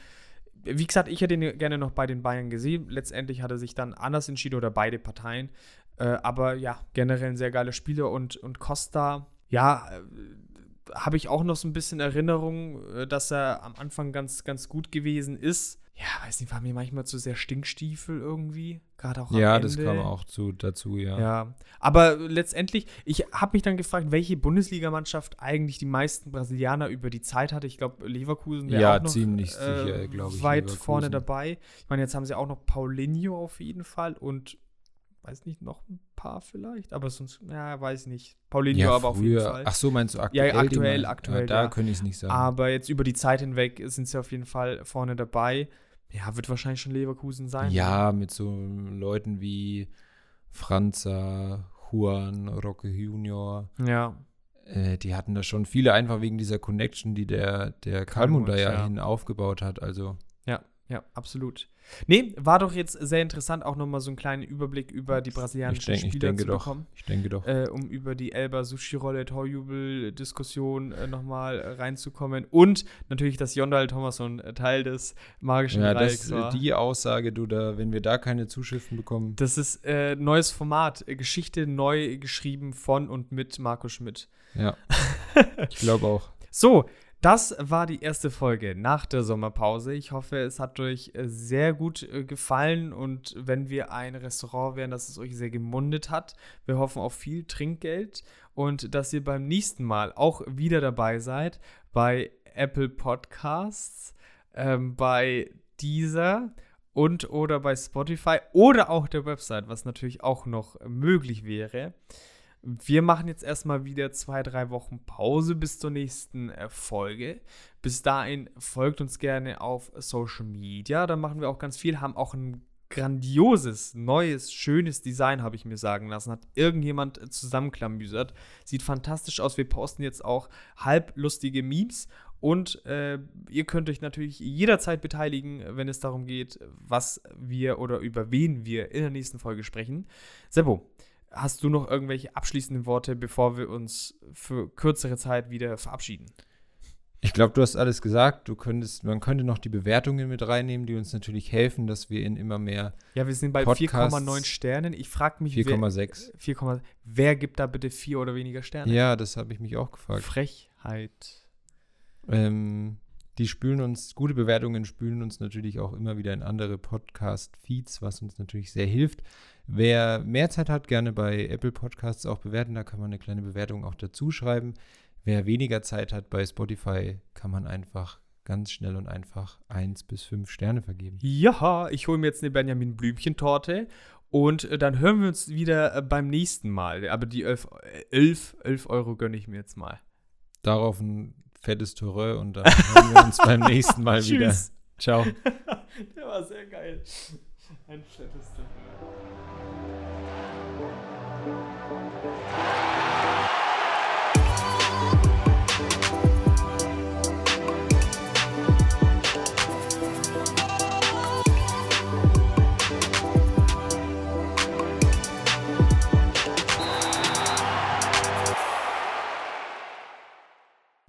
Speaker 1: Wie gesagt, ich hätte ihn gerne noch bei den Bayern gesehen. Letztendlich hat er sich dann anders entschieden oder beide Parteien. Äh, aber ja, generell ein sehr geiler Spieler und, und Costa, ja, äh, habe ich auch noch so ein bisschen Erinnerung, äh, dass er am Anfang ganz, ganz gut gewesen ist ja, weiß nicht, war mir manchmal zu sehr Stinkstiefel irgendwie. Gerade auch
Speaker 2: Ja, das kam auch zu, dazu, ja.
Speaker 1: Ja, aber letztendlich, ich habe mich dann gefragt, welche Bundesligamannschaft eigentlich die meisten Brasilianer über die Zeit hatte. Ich glaube, Leverkusen wäre
Speaker 2: ja,
Speaker 1: auch noch
Speaker 2: ziemlich äh, sicher, glaube ich.
Speaker 1: weit vorne dabei. Ich meine, jetzt haben sie auch noch Paulinho auf jeden Fall und weiß nicht, noch ein paar vielleicht, aber sonst, ja, weiß nicht. Paulinho ja, aber auf jeden Fall.
Speaker 2: Ach so, meinst du aktuell?
Speaker 1: Ja, aktuell, aktuell. Ja,
Speaker 2: da
Speaker 1: ja.
Speaker 2: könnte ich es nicht sagen.
Speaker 1: Aber jetzt über die Zeit hinweg sind sie auf jeden Fall vorne dabei. Ja, wird wahrscheinlich schon Leverkusen sein.
Speaker 2: Ja, mit so Leuten wie Franza, Juan, Roque Junior.
Speaker 1: Ja.
Speaker 2: Äh, die hatten da schon viele einfach wegen dieser Connection, die der, der Kalmund da ja, ja hin aufgebaut hat. Also.
Speaker 1: Ja, ja, absolut. Nee, war doch jetzt sehr interessant, auch nochmal so einen kleinen Überblick über die brasilianischen
Speaker 2: ich denk,
Speaker 1: Spieler
Speaker 2: ich denke
Speaker 1: zu
Speaker 2: doch,
Speaker 1: bekommen.
Speaker 2: Ich denke doch.
Speaker 1: Äh, um über die Elba Sushi-Rolle Torjubel-Diskussion äh, nochmal reinzukommen. Und natürlich, dass Jondal Thomasson äh, Teil des magischen
Speaker 2: ja,
Speaker 1: Dreiecks
Speaker 2: das,
Speaker 1: war.
Speaker 2: Die Aussage, du da, wenn wir da keine Zuschriften bekommen.
Speaker 1: Das ist äh, neues Format. Äh, Geschichte neu geschrieben von und mit Marco Schmidt.
Speaker 2: Ja. ich glaube auch.
Speaker 1: So, das war die erste Folge nach der Sommerpause. Ich hoffe, es hat euch äh, sehr gut äh, gefallen und wenn wir ein Restaurant wären, dass es euch sehr gemundet hat. Wir hoffen auf viel Trinkgeld und dass ihr beim nächsten Mal auch wieder dabei seid bei Apple Podcasts, ähm, bei dieser und oder bei Spotify oder auch der Website, was natürlich auch noch möglich wäre. Wir machen jetzt erstmal wieder zwei, drei Wochen Pause bis zur nächsten äh, Folge. Bis dahin folgt uns gerne auf Social Media. Da machen wir auch ganz viel, haben auch ein grandioses, neues, schönes Design, habe ich mir sagen lassen. Hat irgendjemand äh, zusammenklamüsert. Sieht fantastisch aus. Wir posten jetzt auch halblustige Memes. Und äh, ihr könnt euch natürlich jederzeit beteiligen, wenn es darum geht, was wir oder über wen wir in der nächsten Folge sprechen. Seppo, Hast du noch irgendwelche abschließenden Worte, bevor wir uns für kürzere Zeit wieder verabschieden?
Speaker 2: Ich glaube, du hast alles gesagt. Du könntest, man könnte noch die Bewertungen mit reinnehmen, die uns natürlich helfen, dass wir in immer mehr.
Speaker 1: Ja, wir sind bei 4,9 Sternen. Ich frage mich,
Speaker 2: 4,6.
Speaker 1: Wer gibt da bitte vier oder weniger Sterne?
Speaker 2: Ja, das habe ich mich auch gefragt.
Speaker 1: Frechheit.
Speaker 2: Ähm, die spülen uns, gute Bewertungen spülen uns natürlich auch immer wieder in andere Podcast-Feeds, was uns natürlich sehr hilft. Wer mehr Zeit hat, gerne bei Apple Podcasts auch bewerten. Da kann man eine kleine Bewertung auch dazu schreiben. Wer weniger Zeit hat bei Spotify, kann man einfach ganz schnell und einfach eins bis fünf Sterne vergeben.
Speaker 1: Ja, ich hole mir jetzt eine Benjamin Blümchen-Torte und äh, dann hören wir uns wieder äh, beim nächsten Mal. Aber die 11, 11, 11 Euro gönne ich mir jetzt mal.
Speaker 2: Darauf ein fettes Toureux und dann hören wir uns beim nächsten Mal wieder. Ciao.
Speaker 1: Der war sehr geil. Ein fettes Toureux.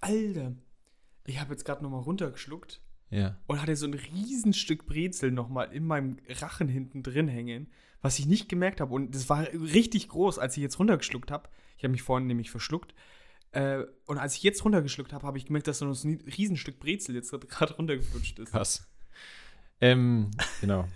Speaker 1: Alter, ich habe jetzt gerade noch mal runtergeschluckt.
Speaker 2: Ja.
Speaker 1: Und hatte so ein Riesenstück Brezel noch mal in meinem Rachen hinten drin hängen, was ich nicht gemerkt habe. Und das war richtig groß, als ich jetzt runtergeschluckt habe. Ich habe mich vorhin nämlich verschluckt. Äh, und als ich jetzt runtergeschluckt habe, habe ich gemerkt, dass so ein Riesenstück Brezel jetzt gerade runtergeflutscht ist.
Speaker 2: Krass. Ähm, genau.